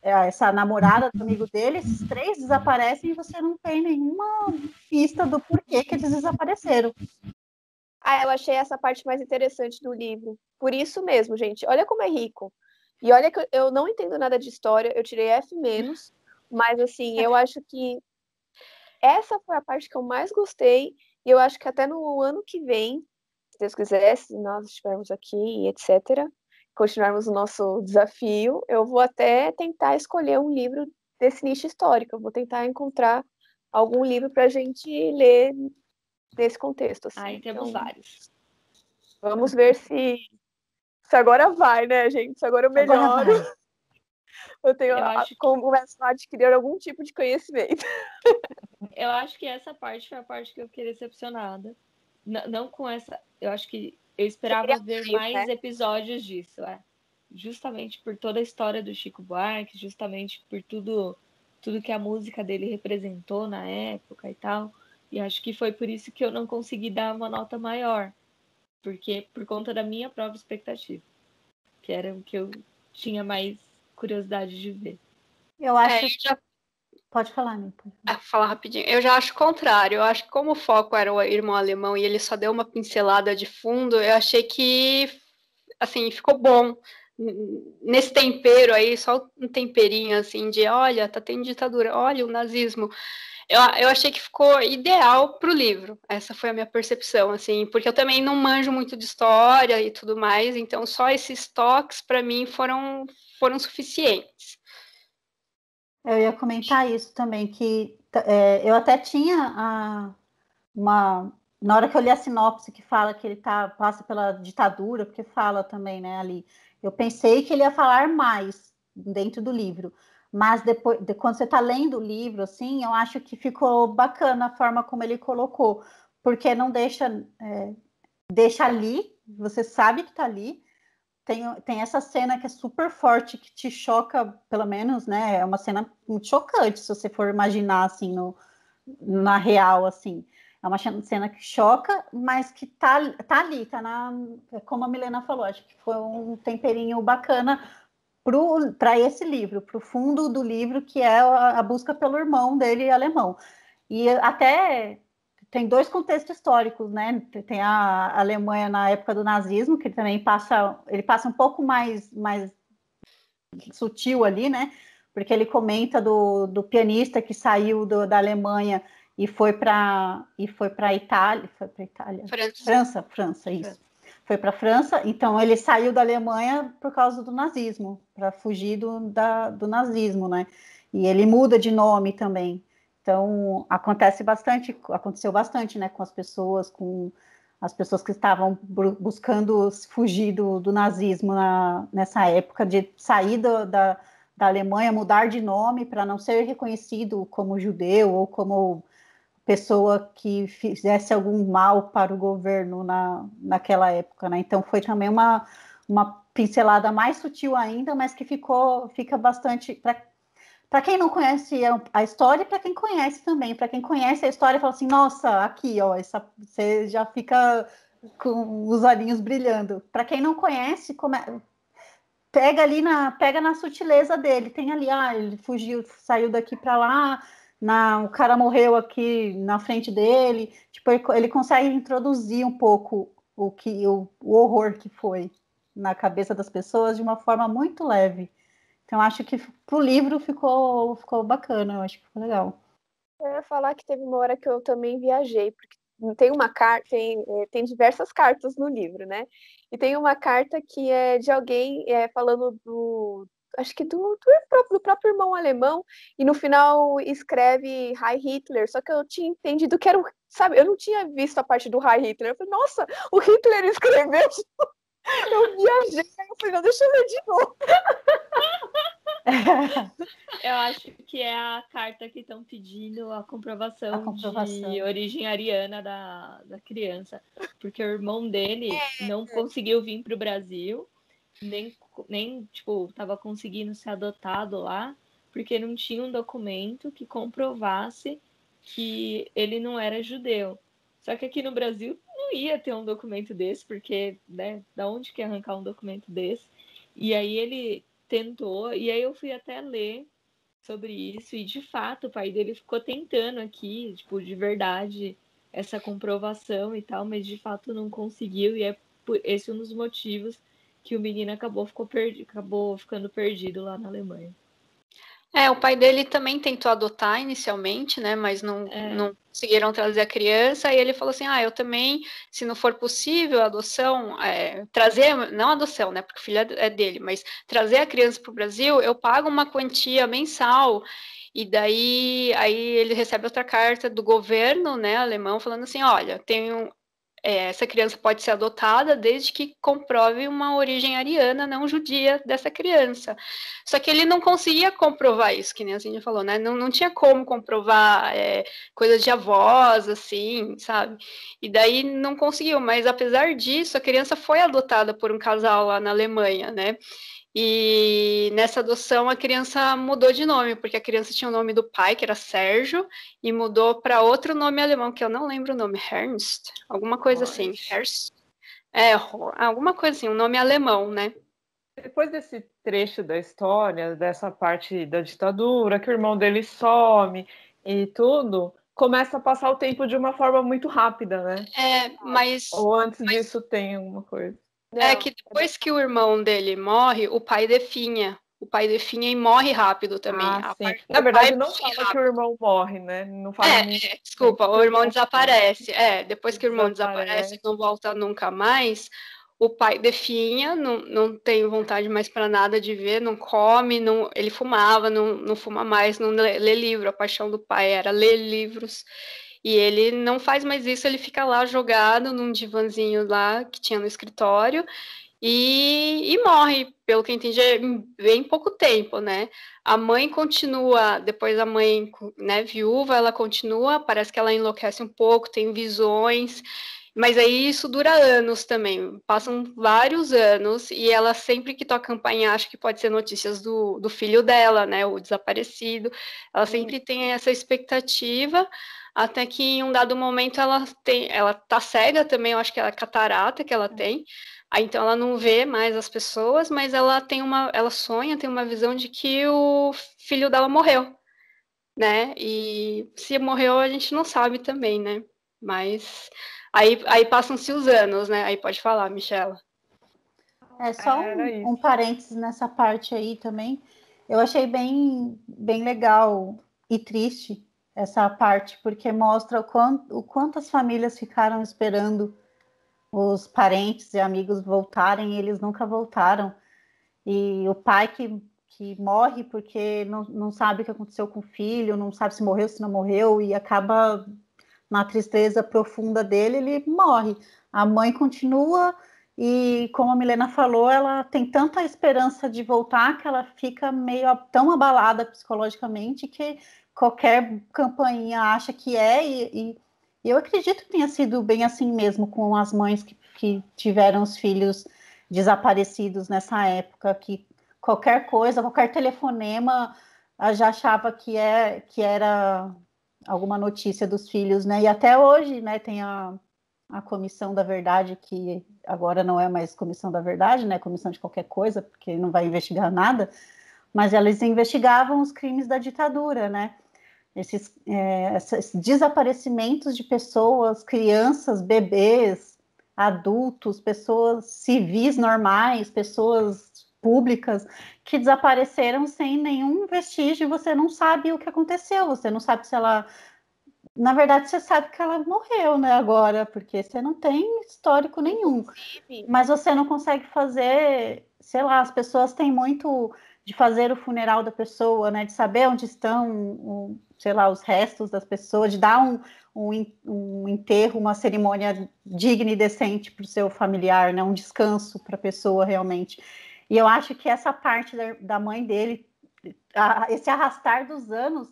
essa namorada do amigo dele, esses três desaparecem e você não tem nenhuma pista do porquê que eles desapareceram. Ah, eu achei essa parte mais interessante do livro. Por isso mesmo, gente. Olha como é rico. E olha que eu não entendo nada de história, eu tirei F menos, mas assim, eu acho que essa foi a parte que eu mais gostei, e eu acho que até no ano que vem, se Deus quiser, se nós estivermos aqui, etc., continuarmos o nosso desafio, eu vou até tentar escolher um livro desse nicho histórico. Eu vou tentar encontrar algum livro para a gente ler nesse contexto. Assim. Aí temos então, vários. Vamos ver se, se agora vai, né, gente? Se agora eu melhoro. (laughs) Eu tenho eu a, que... começo a adquirir algum tipo de conhecimento. (laughs) Eu acho que essa parte foi a parte que eu fiquei decepcionada. Não, não com essa. Eu acho que Eu esperava ver mais né? episódios disso, é. Justamente por toda a história do Chico Buarque, justamente por tudo, tudo que a música dele representou na época e tal. E acho que foi por isso que eu não consegui dar uma nota maior. Porque por conta da minha própria expectativa. Que era o que eu tinha mais curiosidade de ver. Eu acho é, já... Pode falar, falar. Ah, falar rapidinho. Eu já acho o contrário. Eu acho que como o foco era o irmão alemão e ele só deu uma pincelada de fundo, eu achei que assim, ficou bom. Nesse tempero aí, só um temperinho assim de olha, tá tendo ditadura, olha o nazismo. Eu, eu achei que ficou ideal para o livro. Essa foi a minha percepção, assim, porque eu também não manjo muito de história e tudo mais, então só esses toques para mim foram, foram suficientes. Eu ia comentar isso também, que é, eu até tinha a, uma. Na hora que eu li a sinopse que fala que ele tá, passa pela ditadura, porque fala também, né, ali. Eu pensei que ele ia falar mais dentro do livro. Mas depois, de, quando você está lendo o livro, assim, eu acho que ficou bacana a forma como ele colocou, porque não deixa, é, deixa ali, você sabe que está ali, tem, tem essa cena que é super forte, que te choca, pelo menos, né? É uma cena muito chocante, se você for imaginar, assim, no, na real, assim. É uma cena que choca, mas que tá, tá ali, tá na. Como a Milena falou, acho que foi um temperinho bacana para esse livro, para o fundo do livro, que é a, a busca pelo irmão dele alemão. E até tem dois contextos históricos, né? Tem a Alemanha na época do nazismo, que também passa, ele passa um pouco mais, mais sutil ali, né? Porque ele comenta do, do pianista que saiu do, da Alemanha e foi para e foi para Itália, foi para Itália, França, França, França isso. França. Foi para França, então ele saiu da Alemanha por causa do nazismo, para fugir do, da, do nazismo, né? E ele muda de nome também. Então, acontece bastante, aconteceu bastante, né, com as pessoas, com as pessoas que estavam buscando fugir do, do nazismo na, nessa época, de sair da, da Alemanha, mudar de nome para não ser reconhecido como judeu ou como pessoa que fizesse algum mal para o governo na, naquela época, né? Então foi também uma, uma pincelada mais sutil ainda, mas que ficou fica bastante para quem não conhece a história, para quem conhece também, para quem conhece a história, fala assim, nossa, aqui, ó, essa, você já fica com os olhinhos brilhando. Para quem não conhece, pega ali na, pega na sutileza dele. Tem ali, ah, ele fugiu, saiu daqui para lá, na, o cara morreu aqui na frente dele. Tipo, ele, ele consegue introduzir um pouco o que o, o horror que foi na cabeça das pessoas de uma forma muito leve. Então acho que pro livro ficou, ficou bacana, eu acho que ficou legal. Eu ia falar que teve uma hora que eu também viajei, porque tem uma carta, tem, é, tem diversas cartas no livro, né? E tem uma carta que é de alguém é, falando do. Acho que do, do, próprio, do próprio irmão alemão, e no final escreve High Hitler, só que eu tinha entendido que era o. Sabe, eu não tinha visto a parte do High Hitler. Eu falei, nossa, o Hitler escreveu (laughs) eu viajei, eu falei, não, deixa eu ler de novo. (laughs) (laughs) Eu acho que é a carta que estão pedindo a comprovação, a comprovação, de origem ariana da, da criança. Porque o irmão dele é. não conseguiu vir para o Brasil, nem, nem tipo, tava conseguindo ser adotado lá, porque não tinha um documento que comprovasse que ele não era judeu. Só que aqui no Brasil não ia ter um documento desse, porque, né, da onde que arrancar um documento desse? E aí ele tentou, e aí eu fui até ler sobre isso, e de fato o pai dele ficou tentando aqui, tipo, de verdade, essa comprovação e tal, mas de fato não conseguiu, e é por esse um dos motivos que o menino acabou, ficou perdi, acabou ficando perdido lá na Alemanha. É, o pai dele também tentou adotar inicialmente, né? Mas não, é. não conseguiram trazer a criança. E ele falou assim: ah, eu também, se não for possível a adoção, é, trazer, não adoção, né? Porque o filho é, é dele, mas trazer a criança para o Brasil, eu pago uma quantia mensal. E daí aí ele recebe outra carta do governo, né, alemão, falando assim: olha, tenho essa criança pode ser adotada desde que comprove uma origem ariana, não judia, dessa criança. Só que ele não conseguia comprovar isso, que nem a Cindy falou, né? Não, não tinha como comprovar é, coisas de avós, assim, sabe? E daí não conseguiu, mas apesar disso, a criança foi adotada por um casal lá na Alemanha, né? E nessa adoção a criança mudou de nome, porque a criança tinha o nome do pai, que era Sérgio, e mudou para outro nome alemão, que eu não lembro o nome, Ernst, alguma coisa assim, Ernst. É, alguma coisa assim, um nome alemão, né? Depois desse trecho da história, dessa parte da ditadura, que o irmão dele some e tudo, começa a passar o tempo de uma forma muito rápida, né? É, mas. Ou antes mas... disso tem alguma coisa. É não, é que depois que o irmão dele morre, o pai definha. O pai definha e morre rápido também. Ah, Na verdade, não fala rápido. que o irmão morre, né? Não fala é, é, desculpa, o irmão desaparece. É, depois que o irmão desaparece, não volta nunca mais. O pai definha, não, não tem vontade mais para nada de ver, não come, não, ele fumava, não, não fuma mais, não lê, lê livro. A paixão do pai era ler livros. E ele não faz mais isso, ele fica lá jogado num divanzinho lá que tinha no escritório e, e morre, pelo que eu entendi, em bem pouco tempo, né? A mãe continua, depois a mãe, né, viúva, ela continua, parece que ela enlouquece um pouco, tem visões, mas aí isso dura anos também, passam vários anos, e ela sempre que toca campainha acha que pode ser notícias do, do filho dela, né, o desaparecido, ela sempre tem essa expectativa, até que em um dado momento ela tem, ela tá cega também, eu acho que é a catarata que ela tem. Aí então ela não vê mais as pessoas, mas ela tem uma, ela sonha, tem uma visão de que o filho dela morreu, né? E se morreu a gente não sabe também, né? Mas aí, aí passam-se os anos, né? Aí pode falar, Michela. É só um, um parênteses nessa parte aí também. Eu achei bem, bem legal e triste essa parte, porque mostra o quanto, o quanto as famílias ficaram esperando os parentes e amigos voltarem e eles nunca voltaram. E o pai que, que morre porque não, não sabe o que aconteceu com o filho, não sabe se morreu, se não morreu, e acaba na tristeza profunda dele, ele morre. A mãe continua e, como a Milena falou, ela tem tanta esperança de voltar que ela fica meio tão abalada psicologicamente que qualquer campainha acha que é, e, e, eu acredito que tenha sido bem assim mesmo com as mães que, que tiveram os filhos desaparecidos nessa época, que qualquer coisa, qualquer telefonema já achava que, é, que era alguma notícia dos filhos, né? E até hoje, né, tem a, a comissão da verdade, que agora não é mais comissão da verdade, né? Comissão de qualquer coisa, porque não vai investigar nada, mas elas investigavam os crimes da ditadura, né? Esses, é, esses desaparecimentos de pessoas, crianças, bebês, adultos, pessoas civis normais, pessoas públicas que desapareceram sem nenhum vestígio, você não sabe o que aconteceu, você não sabe se ela na verdade, você sabe que ela morreu, né, agora, porque você não tem histórico nenhum. Mas você não consegue fazer, sei lá, as pessoas têm muito de fazer o funeral da pessoa, né, de saber onde estão sei lá, os restos das pessoas, de dar um, um, um enterro, uma cerimônia digna e decente para o seu familiar, né? um descanso para a pessoa realmente. E eu acho que essa parte da, da mãe dele, a, esse arrastar dos anos,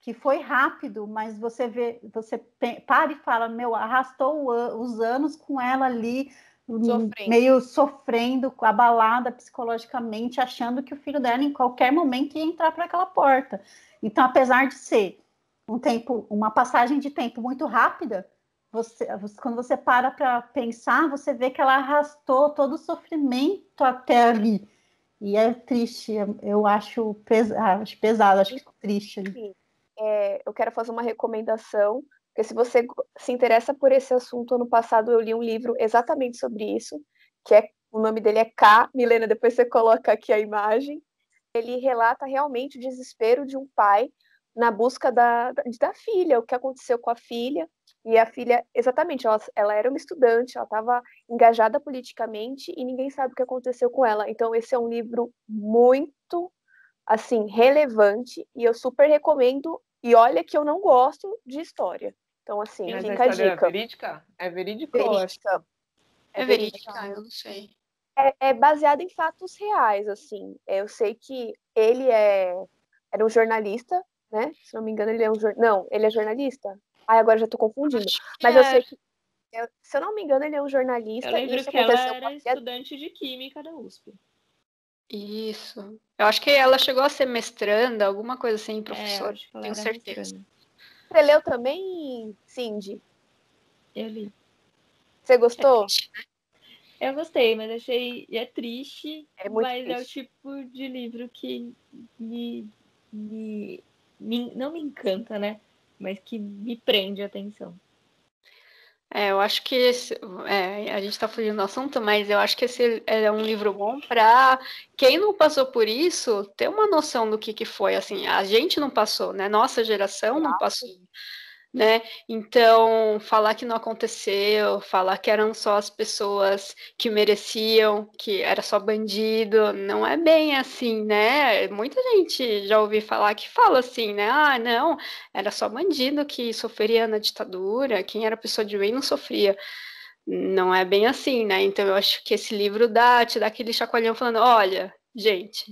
que foi rápido, mas você vê, você para e fala, meu, arrastou os anos com ela ali, sofrendo. meio sofrendo, abalada psicologicamente, achando que o filho dela em qualquer momento ia entrar para aquela porta. Então, apesar de ser um tempo, uma passagem de tempo muito rápida, você, quando você para para pensar, você vê que ela arrastou todo o sofrimento até ali. E é triste, eu acho, acho pesado, acho triste. Sim. É, eu quero fazer uma recomendação, porque se você se interessa por esse assunto, ano passado eu li um livro exatamente sobre isso, que é o nome dele é K. Milena, depois você coloca aqui a imagem ele relata realmente o desespero de um pai na busca da, da filha, o que aconteceu com a filha. E a filha, exatamente, ela, ela era uma estudante, ela estava engajada politicamente e ninguém sabe o que aconteceu com ela. Então, esse é um livro muito, assim, relevante e eu super recomendo. E olha que eu não gosto de história. Então, assim, Mas fica a, a dica. É verídica? É verídica? Verídica. É, é verídica, eu não sei. É, é baseado em fatos reais, assim. Eu sei que ele é era um jornalista, né? Se não me engano, ele é um não, ele é jornalista. Ai, agora já tô confundindo. Mas é. eu sei que eu, se eu não me engano, ele é um jornalista. Eu lembro que ela era estudante de química da USP. Isso. Eu acho que ela chegou a ser mestranda, alguma coisa assim, professor. É, tenho certeza. Mestranda. Você leu também, Cindy? Eu li. Você gostou? É né? Eu gostei, mas achei. É triste, é muito mas triste. é o tipo de livro que me, me, me, Não me encanta, né? Mas que me prende a atenção. É, eu acho que esse, é, a gente está fugindo do assunto, mas eu acho que esse é um livro bom para quem não passou por isso ter uma noção do que, que foi. Assim, a gente não passou, né? Nossa geração não passou né? Então, falar que não aconteceu, falar que eram só as pessoas que mereciam, que era só bandido, não é bem assim, né? Muita gente já ouvi falar que fala assim, né? Ah, não, era só bandido que sofria na ditadura, quem era pessoa de bem não sofria. Não é bem assim, né? Então, eu acho que esse livro dá, te dá aquele chacoalhão falando: olha, gente,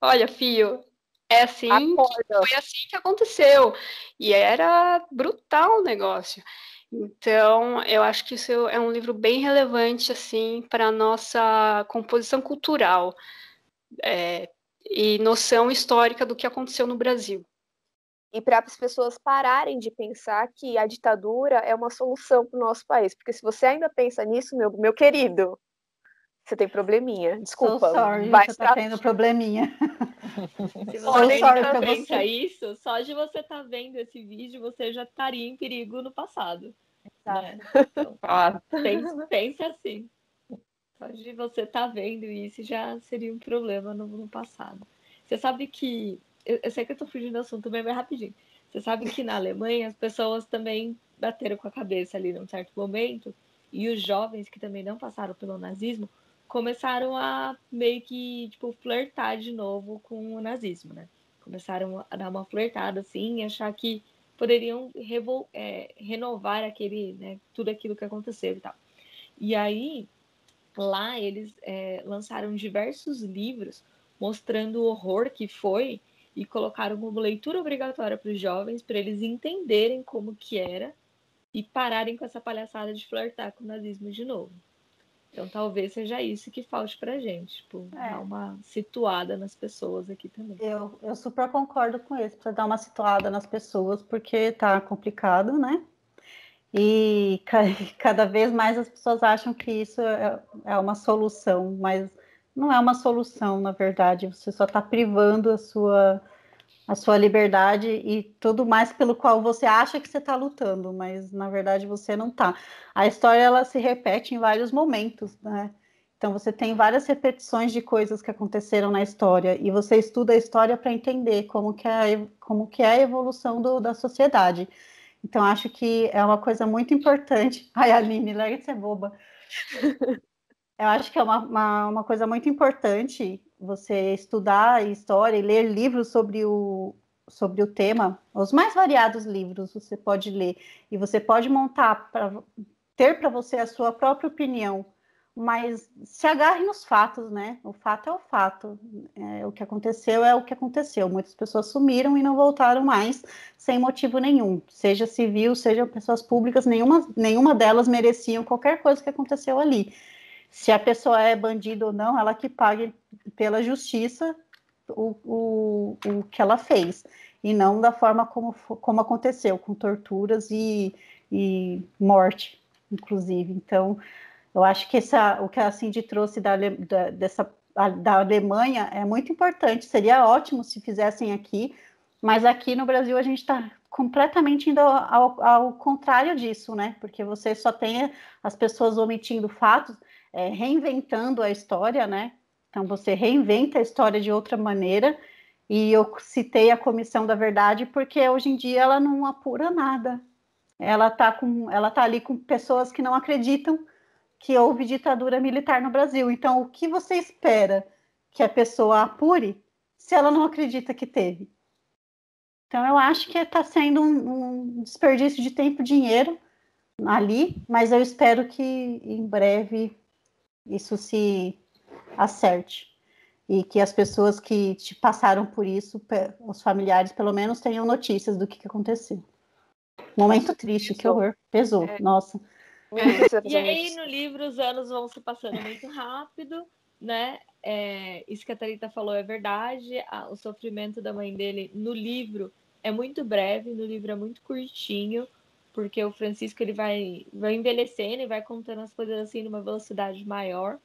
olha, fio, é assim, foi assim que aconteceu. E era brutal o negócio. Então, eu acho que isso é um livro bem relevante assim para a nossa composição cultural é, e noção histórica do que aconteceu no Brasil. E para as pessoas pararem de pensar que a ditadura é uma solução para o nosso país. Porque se você ainda pensa nisso, meu, meu querido, você tem probleminha. Desculpa. So sorry, vai você tá tendo probleminha. (laughs) Se você so pensa isso, só de você estar tá vendo esse vídeo, você já estaria em perigo no passado. Né? Então, pense, pense, assim. Só de você estar tá vendo isso já seria um problema no, no passado. Você sabe que. Eu, eu sei que eu estou fugindo do assunto bem, bem rapidinho. Você sabe que na Alemanha as pessoas também bateram com a cabeça ali num certo momento, e os jovens que também não passaram pelo nazismo começaram a meio que, tipo, flertar de novo com o nazismo, né? Começaram a dar uma flertada, assim, e achar que poderiam é, renovar aquele, né, tudo aquilo que aconteceu e tal. E aí, lá eles é, lançaram diversos livros mostrando o horror que foi e colocaram como leitura obrigatória para os jovens, para eles entenderem como que era e pararem com essa palhaçada de flertar com o nazismo de novo. Então talvez seja isso que falte pra gente, tipo, é. dar uma situada nas pessoas aqui também. Eu, eu super concordo com isso, para dar uma situada nas pessoas, porque tá complicado, né? E (laughs) cada vez mais as pessoas acham que isso é, é uma solução, mas não é uma solução, na verdade. Você só está privando a sua a sua liberdade e tudo mais pelo qual você acha que você está lutando, mas na verdade você não está. A história ela se repete em vários momentos, né? Então você tem várias repetições de coisas que aconteceram na história e você estuda a história para entender como que é como que é a evolução do, da sociedade. Então acho que é uma coisa muito importante. (laughs) Ai, Aline, larga de ser boba. (laughs) Eu acho que é uma, uma, uma coisa muito importante você estudar história e ler livros sobre o, sobre o tema, os mais variados livros você pode ler e você pode montar para ter para você a sua própria opinião, mas se agarre nos fatos, né? O fato é o fato. É, o que aconteceu é o que aconteceu. Muitas pessoas sumiram e não voltaram mais sem motivo nenhum, seja civil, seja pessoas públicas, nenhuma, nenhuma delas mereciam qualquer coisa que aconteceu ali se a pessoa é bandido ou não, ela que pague pela justiça o, o, o que ela fez, e não da forma como, como aconteceu, com torturas e, e morte, inclusive. Então, eu acho que essa, o que a Cindy trouxe da, da, dessa, da Alemanha é muito importante. Seria ótimo se fizessem aqui, mas aqui no Brasil a gente está completamente indo ao, ao, contrário disso, né? Porque você só tem as pessoas omitindo fatos é, reinventando a história, né? Então você reinventa a história de outra maneira. E eu citei a Comissão da Verdade porque hoje em dia ela não apura nada. Ela está com, ela tá ali com pessoas que não acreditam que houve ditadura militar no Brasil. Então, o que você espera que a pessoa apure se ela não acredita que teve? Então eu acho que está sendo um, um, desperdício de tempo e dinheiro ali, mas eu espero que em breve isso se acerte e que as pessoas que te passaram por isso, os familiares pelo menos tenham notícias do que, que aconteceu. Momento triste, que horror, pesou, é. nossa. (laughs) E aí no livro os anos vão se passando muito rápido, né? É, isso que a Thalita falou é verdade. o sofrimento da mãe dele no livro é muito breve, no livro é muito curtinho, porque o Francisco ele vai, vai envelhecendo e vai contando as coisas assim numa velocidade maior.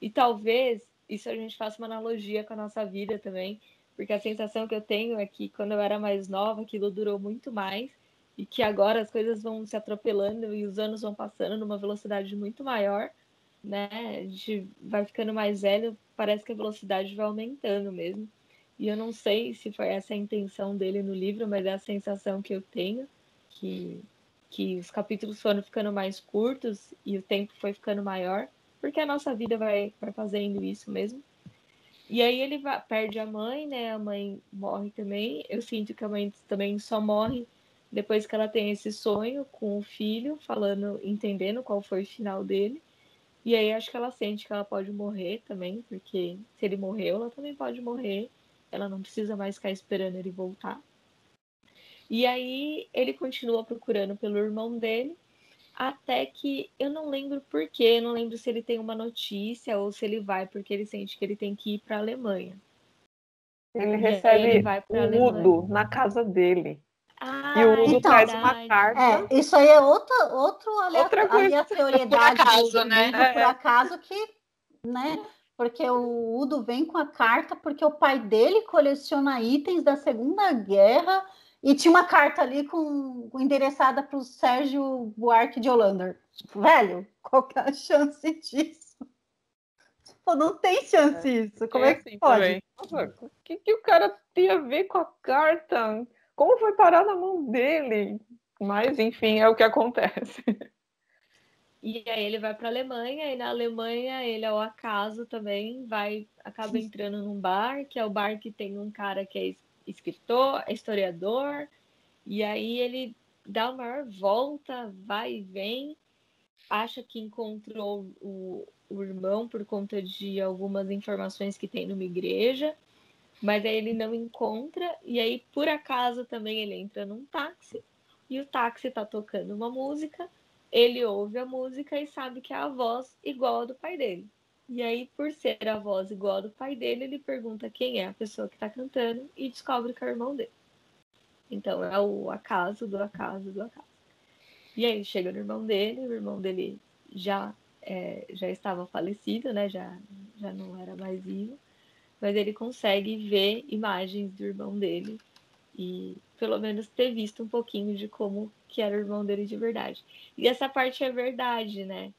E talvez isso a gente faça uma analogia com a nossa vida também, porque a sensação que eu tenho é que quando eu era mais nova, aquilo durou muito mais e que agora as coisas vão se atropelando e os anos vão passando numa velocidade muito maior, né? A gente vai ficando mais velho, parece que a velocidade vai aumentando mesmo. E eu não sei se foi essa a intenção dele no livro, mas é a sensação que eu tenho, que, que os capítulos foram ficando mais curtos e o tempo foi ficando maior, porque a nossa vida vai, vai fazendo isso mesmo. E aí ele vai, perde a mãe, né? A mãe morre também. Eu sinto que a mãe também só morre depois que ela tem esse sonho com o filho, falando, entendendo qual foi o final dele. E aí acho que ela sente que ela pode morrer também, porque se ele morreu, ela também pode morrer. Ela não precisa mais ficar esperando ele voltar. E aí ele continua procurando pelo irmão dele, até que eu não lembro porquê, não lembro se ele tem uma notícia ou se ele vai porque ele sente que ele tem que ir para a Alemanha. Ele recebe ele o Udo na casa dele. Ah, e o Udo então, traz uma carta. É, isso aí é outra, outro outra coisa. aleatoriedade por acaso, né? É. Por acaso que, né? Porque o Udo vem com a carta porque o pai dele coleciona itens da Segunda Guerra e tinha uma carta ali com, com endereçada para o Sérgio Buarque de Holanda. Velho, qual que é a chance disso? Pô, não tem chance é, isso. Como é, é que assim pode? o que, que o cara tem a ver com a carta? Como foi parar na mão dele? Mas, enfim, é o que acontece. E aí ele vai para a Alemanha, e na Alemanha ele, ao acaso, também vai, acaba entrando num bar, que é o bar que tem um cara que é escritor, é historiador, e aí ele dá uma maior volta, vai e vem, acha que encontrou o, o irmão por conta de algumas informações que tem numa igreja, mas aí ele não encontra, e aí por acaso também ele entra num táxi, e o táxi tá tocando uma música, ele ouve a música e sabe que é a voz igual a do pai dele. E aí, por ser a voz igual do pai dele, ele pergunta quem é a pessoa que está cantando e descobre que é o irmão dele. Então é o acaso do acaso do acaso. E aí chega no irmão dele, o irmão dele já é, já estava falecido, né? Já, já não era mais vivo mas ele consegue ver imagens do irmão dele e pelo menos ter visto um pouquinho de como que era o irmão dele de verdade. E essa parte é verdade, né?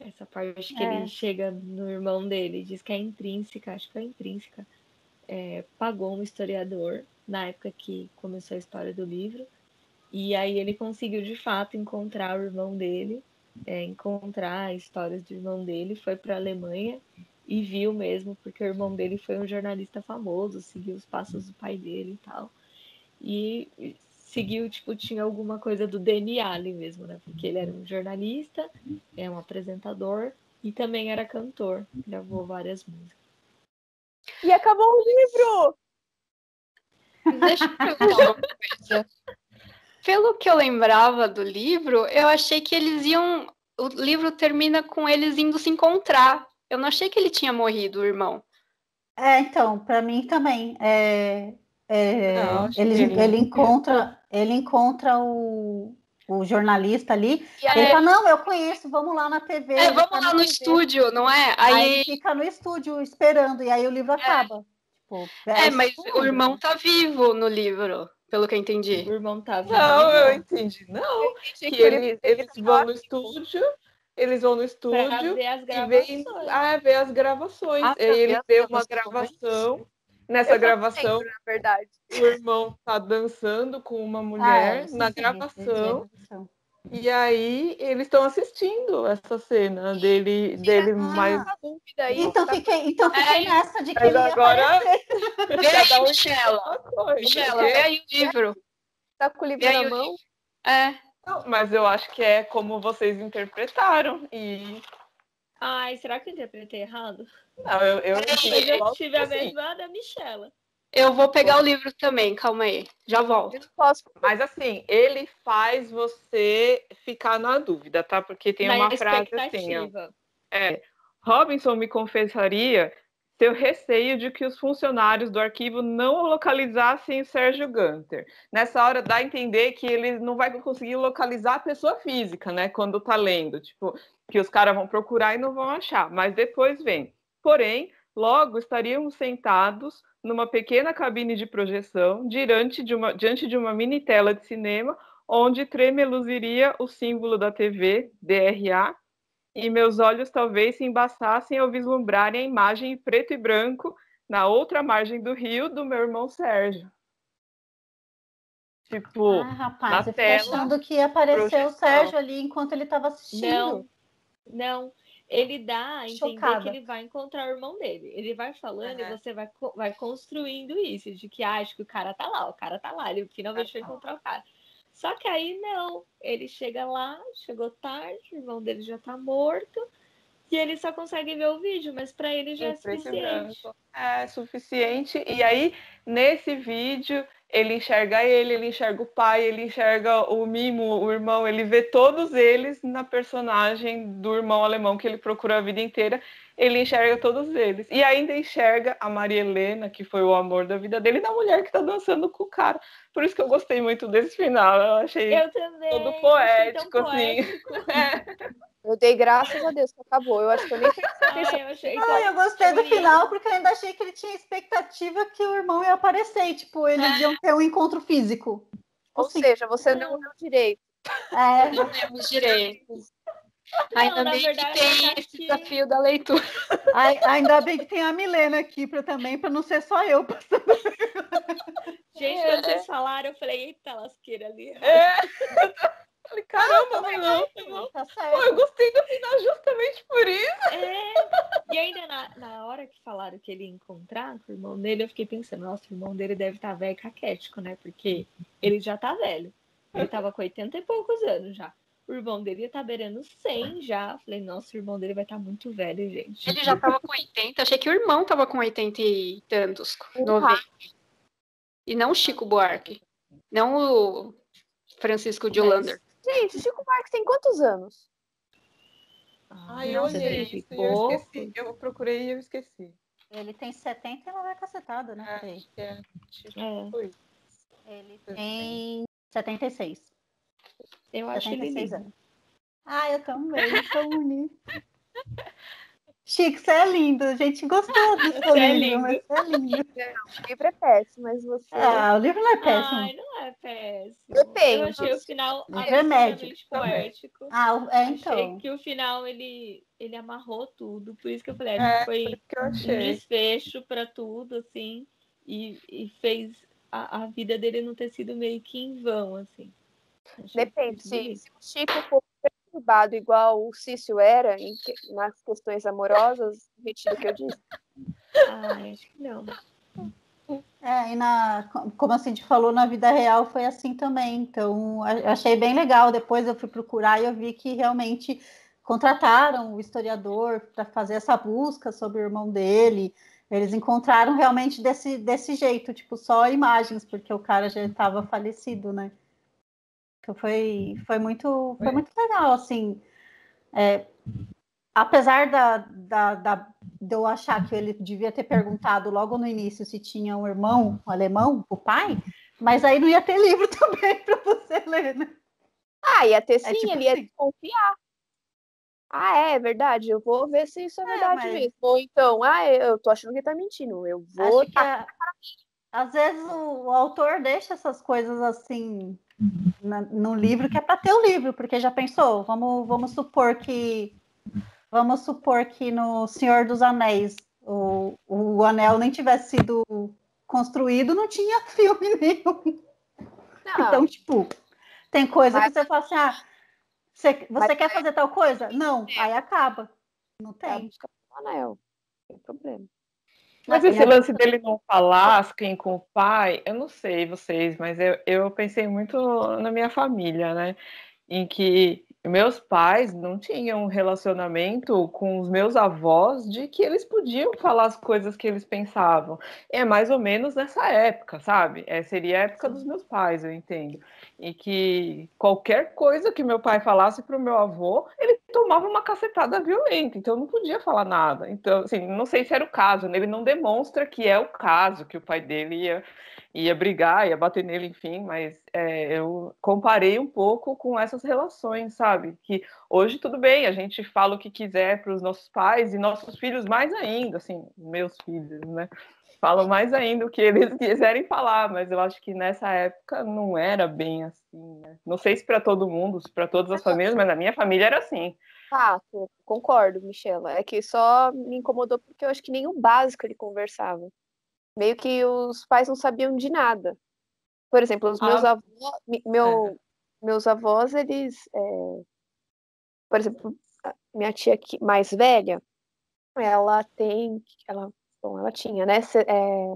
Essa parte que é. ele chega no irmão dele, diz que é intrínseca, acho que é intrínseca. É, pagou um historiador na época que começou a história do livro. E aí ele conseguiu de fato encontrar o irmão dele, é, encontrar histórias do irmão dele, foi para a Alemanha e viu mesmo, porque o irmão dele foi um jornalista famoso, seguiu os passos do pai dele e tal. E seguiu, tipo, tinha alguma coisa do DNA ali mesmo, né? Porque ele era um jornalista, é um apresentador e também era cantor, gravou várias músicas. E acabou o livro! Deixa eu perguntar uma coisa. Pelo que eu lembrava do livro, eu achei que eles iam. O livro termina com eles indo se encontrar. Eu não achei que ele tinha morrido, o irmão. É, então, para mim também. É, é, não, ele, ele, ele, encontra, ele encontra o, o jornalista ali. Aí, ele fala, não, eu conheço, vamos lá na TV. É, vamos lá no TV. estúdio, não é? Aí... aí fica no estúdio esperando, e aí o livro é. acaba. Tipo, é, é mas o irmão tá vivo no livro, pelo que eu entendi. O irmão tá vivo. Não, eu entendi. Não, eu entendi que, eles, eles vão no estúdio eles vão no estúdio e veem ah, ver as gravações. Ah, e ele vê uma gravação. Nessa eu gravação, na verdade. o irmão tá dançando com uma mulher ah, é, na sim, gravação. E aí eles estão assistindo essa cena dele, dele ah, mais. Então fiquei, então fiquei é, nessa de que ele agora. Vê aí, (laughs) Michela. Michela, vê aí o livro. Tá com o livro na mão? É. Não, mas eu acho que é como vocês interpretaram. E. Ai, será que eu interpretei errado? Não, eu, eu, eu, eu tive a mesma da Michela. Eu vou pegar o livro também, calma aí. Já volto. Mas assim, ele faz você ficar na dúvida, tá? Porque tem na uma frase assim, ó. É, Robinson me confessaria seu receio de que os funcionários do arquivo não localizassem o Sérgio Gunter. Nessa hora dá a entender que ele não vai conseguir localizar a pessoa física, né? Quando tá lendo, tipo, que os caras vão procurar e não vão achar, mas depois vem. Porém, logo estaríamos sentados numa pequena cabine de projeção diante de uma, diante de uma mini tela de cinema, onde tremeluziria o símbolo da TV, DRA, e meus olhos talvez se embaçassem ao vislumbrarem a imagem em preto e branco na outra margem do rio do meu irmão Sérgio. Tipo, ah, rapaz, na eu tela, achando que projeção. o Sérgio ali enquanto ele estava assistindo. Não, não ele dá a entender Chocada. que ele vai encontrar o irmão dele. Ele vai falando e você vai, vai construindo isso, de que ah, acho que o cara tá lá, o cara tá lá, ele finalmente vai encontrar o cara. Só que aí não, ele chega lá, chegou tarde, o irmão dele já tá morto, e ele só consegue ver o vídeo, mas para ele já é, suficiente. É suficiente. E aí, nesse vídeo, ele enxerga ele, ele enxerga o pai, ele enxerga o Mimo, o irmão, ele vê todos eles na personagem do irmão alemão que ele procura a vida inteira, ele enxerga todos eles. E ainda enxerga a Maria Helena, que foi o amor da vida dele, da mulher que tá dançando com o cara. Por isso que eu gostei muito desse final, eu achei eu também, todo poético, assim. (laughs) É. Eu dei graças a Deus que acabou. Eu acho que eu nem Ai, eu, achei Ai, eu gostei do final porque eu ainda achei que ele tinha expectativa que o irmão ia aparecer. Tipo, eles é. iam ter um encontro físico. Ou assim. seja, você não deu direito. É. Não temos direito. Ainda não, bem verdade, que tem esse que... desafio da leitura. Ainda bem que tem a Milena aqui pra, também, para não ser só eu passando. (laughs) Gente, quando vocês falaram, eu falei, eita, lasqueira ali. É. Falei, caramba, ah, não, não. Tá certo. Pô, eu gostei do final justamente por isso. É. E ainda na, na hora que falaram que ele ia encontrar com o irmão dele, eu fiquei pensando, nossa, o irmão dele deve estar tá velho caquético, né? Porque ele já tá velho. Ele tava com 80 e poucos anos já. O irmão dele ia tá beirando 100 já. Falei, nossa, o irmão dele vai estar tá muito velho, gente. Ele já tava com 80. Achei que o irmão tava com 80 e tantos. 90. E não o Chico Buarque. Não o Francisco de Hollander. Gente, Chico Buarque tem quantos anos? Ah, eu olhei isso eu esqueci. Eu procurei e eu esqueci. Ele tem 70 e ela vai cacetada, né? É, é, tipo, é. Ele tem 76. Eu acho 76 ele anos. Ah, eu também, sou bonito. Chico, você é lindo. A gente gostou do seu é livro, mas você é lindo. (laughs) o livro é péssimo, mas você. Ah, o livro não é péssimo. Ai, não é péssimo. Depende. Eu achei o final absolutamente poético. Ah, é, então. Achei que o final ele, ele amarrou tudo. Por isso que eu falei, é, foi um desfecho para tudo, assim. E, e fez a, a vida dele não ter sido meio que em vão, assim. Depende. Se, se o Chico for perturbado igual o Cício era em, nas questões amorosas, retiro o que eu disse. Ah, acho que não. É, e na, como a Cindy falou, na vida real foi assim também. Então, achei bem legal. Depois eu fui procurar e eu vi que realmente contrataram o historiador para fazer essa busca sobre o irmão dele. Eles encontraram realmente desse, desse jeito, tipo, só imagens, porque o cara já estava falecido, né? Então foi, foi, muito, foi muito legal, assim. É, apesar da, da, da, de eu achar que ele devia ter perguntado logo no início se tinha um irmão um alemão, o pai, mas aí não ia ter livro (laughs) também para você ler, né? Ah, ia ter é sim, é, tipo ele ia assim. desconfiar. Ah, é, é verdade, eu vou ver se isso é, é verdade mas... mesmo. Ou então, ah, eu tô achando que ele tá mentindo, eu vou. Acho é... Às vezes o, o autor deixa essas coisas assim na, no livro, que é para ter o livro, porque já pensou, vamos, vamos supor que vamos supor que no Senhor dos Anéis o, o anel nem tivesse sido construído, não tinha (laughs) filme nenhum. Não. Então, tipo, tem coisa Mas... que você fala assim, ah, Você, você quer fazer tal coisa? Não, é. aí acaba. Não tem. É, anel. Não tem problema. Mas esse lance dele não falar quem com o pai, eu não sei vocês, mas eu, eu pensei muito na minha família, né? Em que meus pais não tinham um relacionamento com os meus avós de que eles podiam falar as coisas que eles pensavam. É mais ou menos nessa época, sabe? É, seria a época dos meus pais, eu entendo. E que qualquer coisa que meu pai falasse para o meu avô, ele tomava uma cacetada violenta, então não podia falar nada. Então, assim, não sei se era o caso, né? ele não demonstra que é o caso, que o pai dele ia ia brigar, ia bater nele, enfim, mas é, eu comparei um pouco com essas relações, sabe? Que hoje tudo bem, a gente fala o que quiser para os nossos pais e nossos filhos mais ainda, assim, meus filhos, né? Falam mais ainda o que eles (laughs) quiserem falar, mas eu acho que nessa época não era bem assim, né? Não sei se para todo mundo, se para todas as famílias, mas na minha família era assim. Ah, concordo, Michela. É que só me incomodou porque eu acho que nem o básico ele conversava meio que os pais não sabiam de nada. Por exemplo, os meus ah. avós, meu, é. meus avós, eles, é, por exemplo, minha tia mais velha, ela tem, ela, bom, ela tinha, né, é,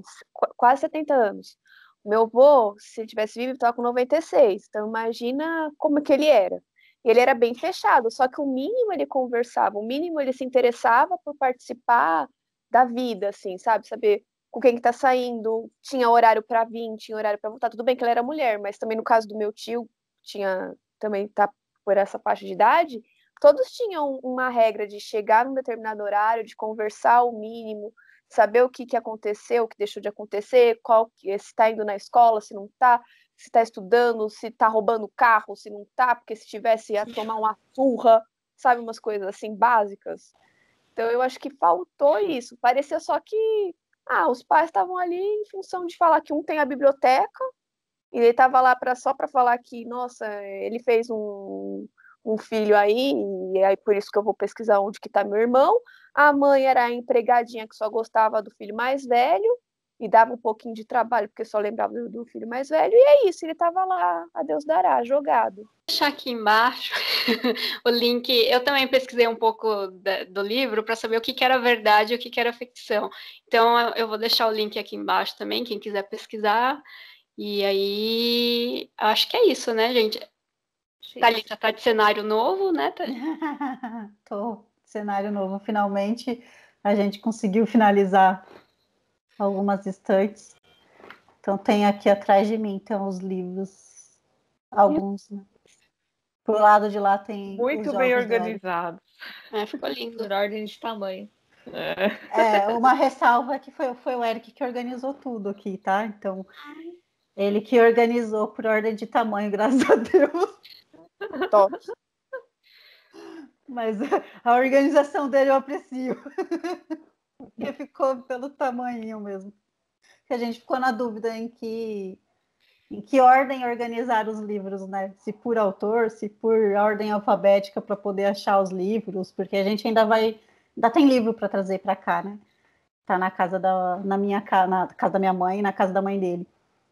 quase 70 anos. Meu avô, se ele tivesse vivo, estava com 96. Então imagina como que ele era. Ele era bem fechado, só que o mínimo ele conversava, o mínimo ele se interessava por participar da vida, assim, sabe? Saber com quem que tá saindo, tinha horário para vir, tinha horário para voltar. Tudo bem que ela era mulher, mas também no caso do meu tio, tinha também tá por essa faixa de idade, todos tinham uma regra de chegar num determinado horário, de conversar o mínimo, saber o que, que aconteceu, o que deixou de acontecer, qual se está indo na escola, se não está, se está estudando, se está roubando carro, se não está, porque se tivesse ia tomar uma surra, sabe, umas coisas assim básicas. Então eu acho que faltou isso. Parecia só que ah, os pais estavam ali em função de falar que um tem a biblioteca, e ele estava lá pra, só para falar que, nossa, ele fez um, um filho aí, e aí por isso que eu vou pesquisar onde que está meu irmão. A mãe era a empregadinha que só gostava do filho mais velho, e dava um pouquinho de trabalho, porque só lembrava do, filho mais velho, e é isso, ele estava lá, a Deus dará, jogado. Vou deixar aqui embaixo (laughs) o link. Eu também pesquisei um pouco da, do livro para saber o que, que, era verdade e o que, que, era ficção. Então, eu vou deixar o link aqui embaixo também, quem quiser pesquisar. E aí, acho que é isso, né, gente? Thalita tá de cenário novo, né, (laughs) Tô, cenário novo, finalmente a gente conseguiu finalizar algumas estantes. Então tem aqui atrás de mim então os livros, alguns. Né? Pro lado de lá tem. Muito bem organizado. É, ficou lindo. Por ordem de tamanho. É. é, uma ressalva que foi, foi o Eric que organizou tudo aqui, tá? Então, ele que organizou por ordem de tamanho, (laughs) graças a Deus. Top. Mas a organização dele eu aprecio. Porque ficou pelo tamanho mesmo. Que a gente ficou na dúvida em que em que ordem organizar os livros, né? Se por autor, se por ordem alfabética para poder achar os livros, porque a gente ainda vai, ainda tem livro para trazer para cá, né? Tá na casa da, na minha na casa da minha mãe, na casa da mãe dele.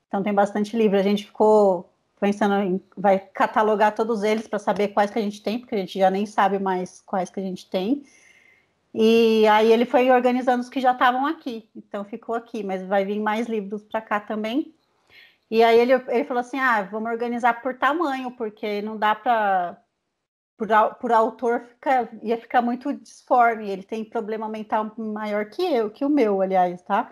Então tem bastante livro. A gente ficou pensando em, vai catalogar todos eles para saber quais que a gente tem, porque a gente já nem sabe mais quais que a gente tem. E aí ele foi organizando os que já estavam aqui, então ficou aqui, mas vai vir mais livros para cá também. E aí ele, ele falou assim: ah, vamos organizar por tamanho, porque não dá para. Por, por autor fica, ia ficar muito disforme, ele tem problema mental maior que eu, que o meu, aliás, tá?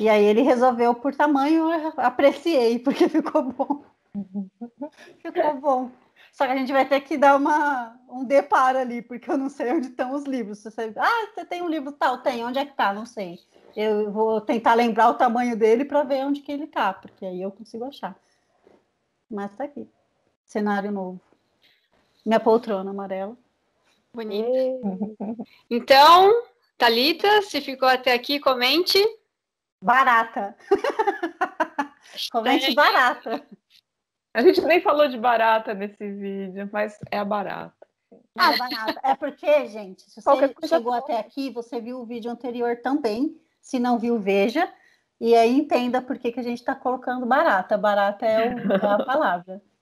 E aí ele resolveu por tamanho, (laughs) apreciei, porque ficou bom. (laughs) ficou bom. Só que a gente vai ter que dar uma, um deparo ali, porque eu não sei onde estão os livros. Você, ah, você tem um livro tal? Tem. Onde é que tá? Não sei. Eu vou tentar lembrar o tamanho dele para ver onde que ele tá, porque aí eu consigo achar. Mas tá aqui. Cenário novo. Minha poltrona amarela. Bonito. (laughs) Então, Talita, se ficou até aqui, comente. Barata. (laughs) comente barata. A gente nem falou de barata nesse vídeo, mas é a barata. Ah, barata. É porque, gente, se você chegou até aqui, você viu o vídeo anterior também. Se não viu, veja. E aí entenda por que, que a gente está colocando barata. Barata é, o, é a palavra. (laughs)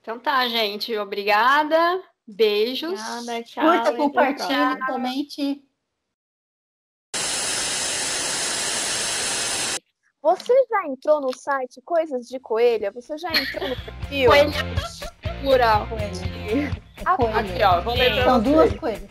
Então tá, gente. Obrigada. Beijos. Obrigada, tchau. Curta, compartilhe, comente. Você já entrou no site Coisas de Coelha? Você já entrou no perfil? Coelha. Plural. Coelha. Aqui, ó, vou ler São duas coisas.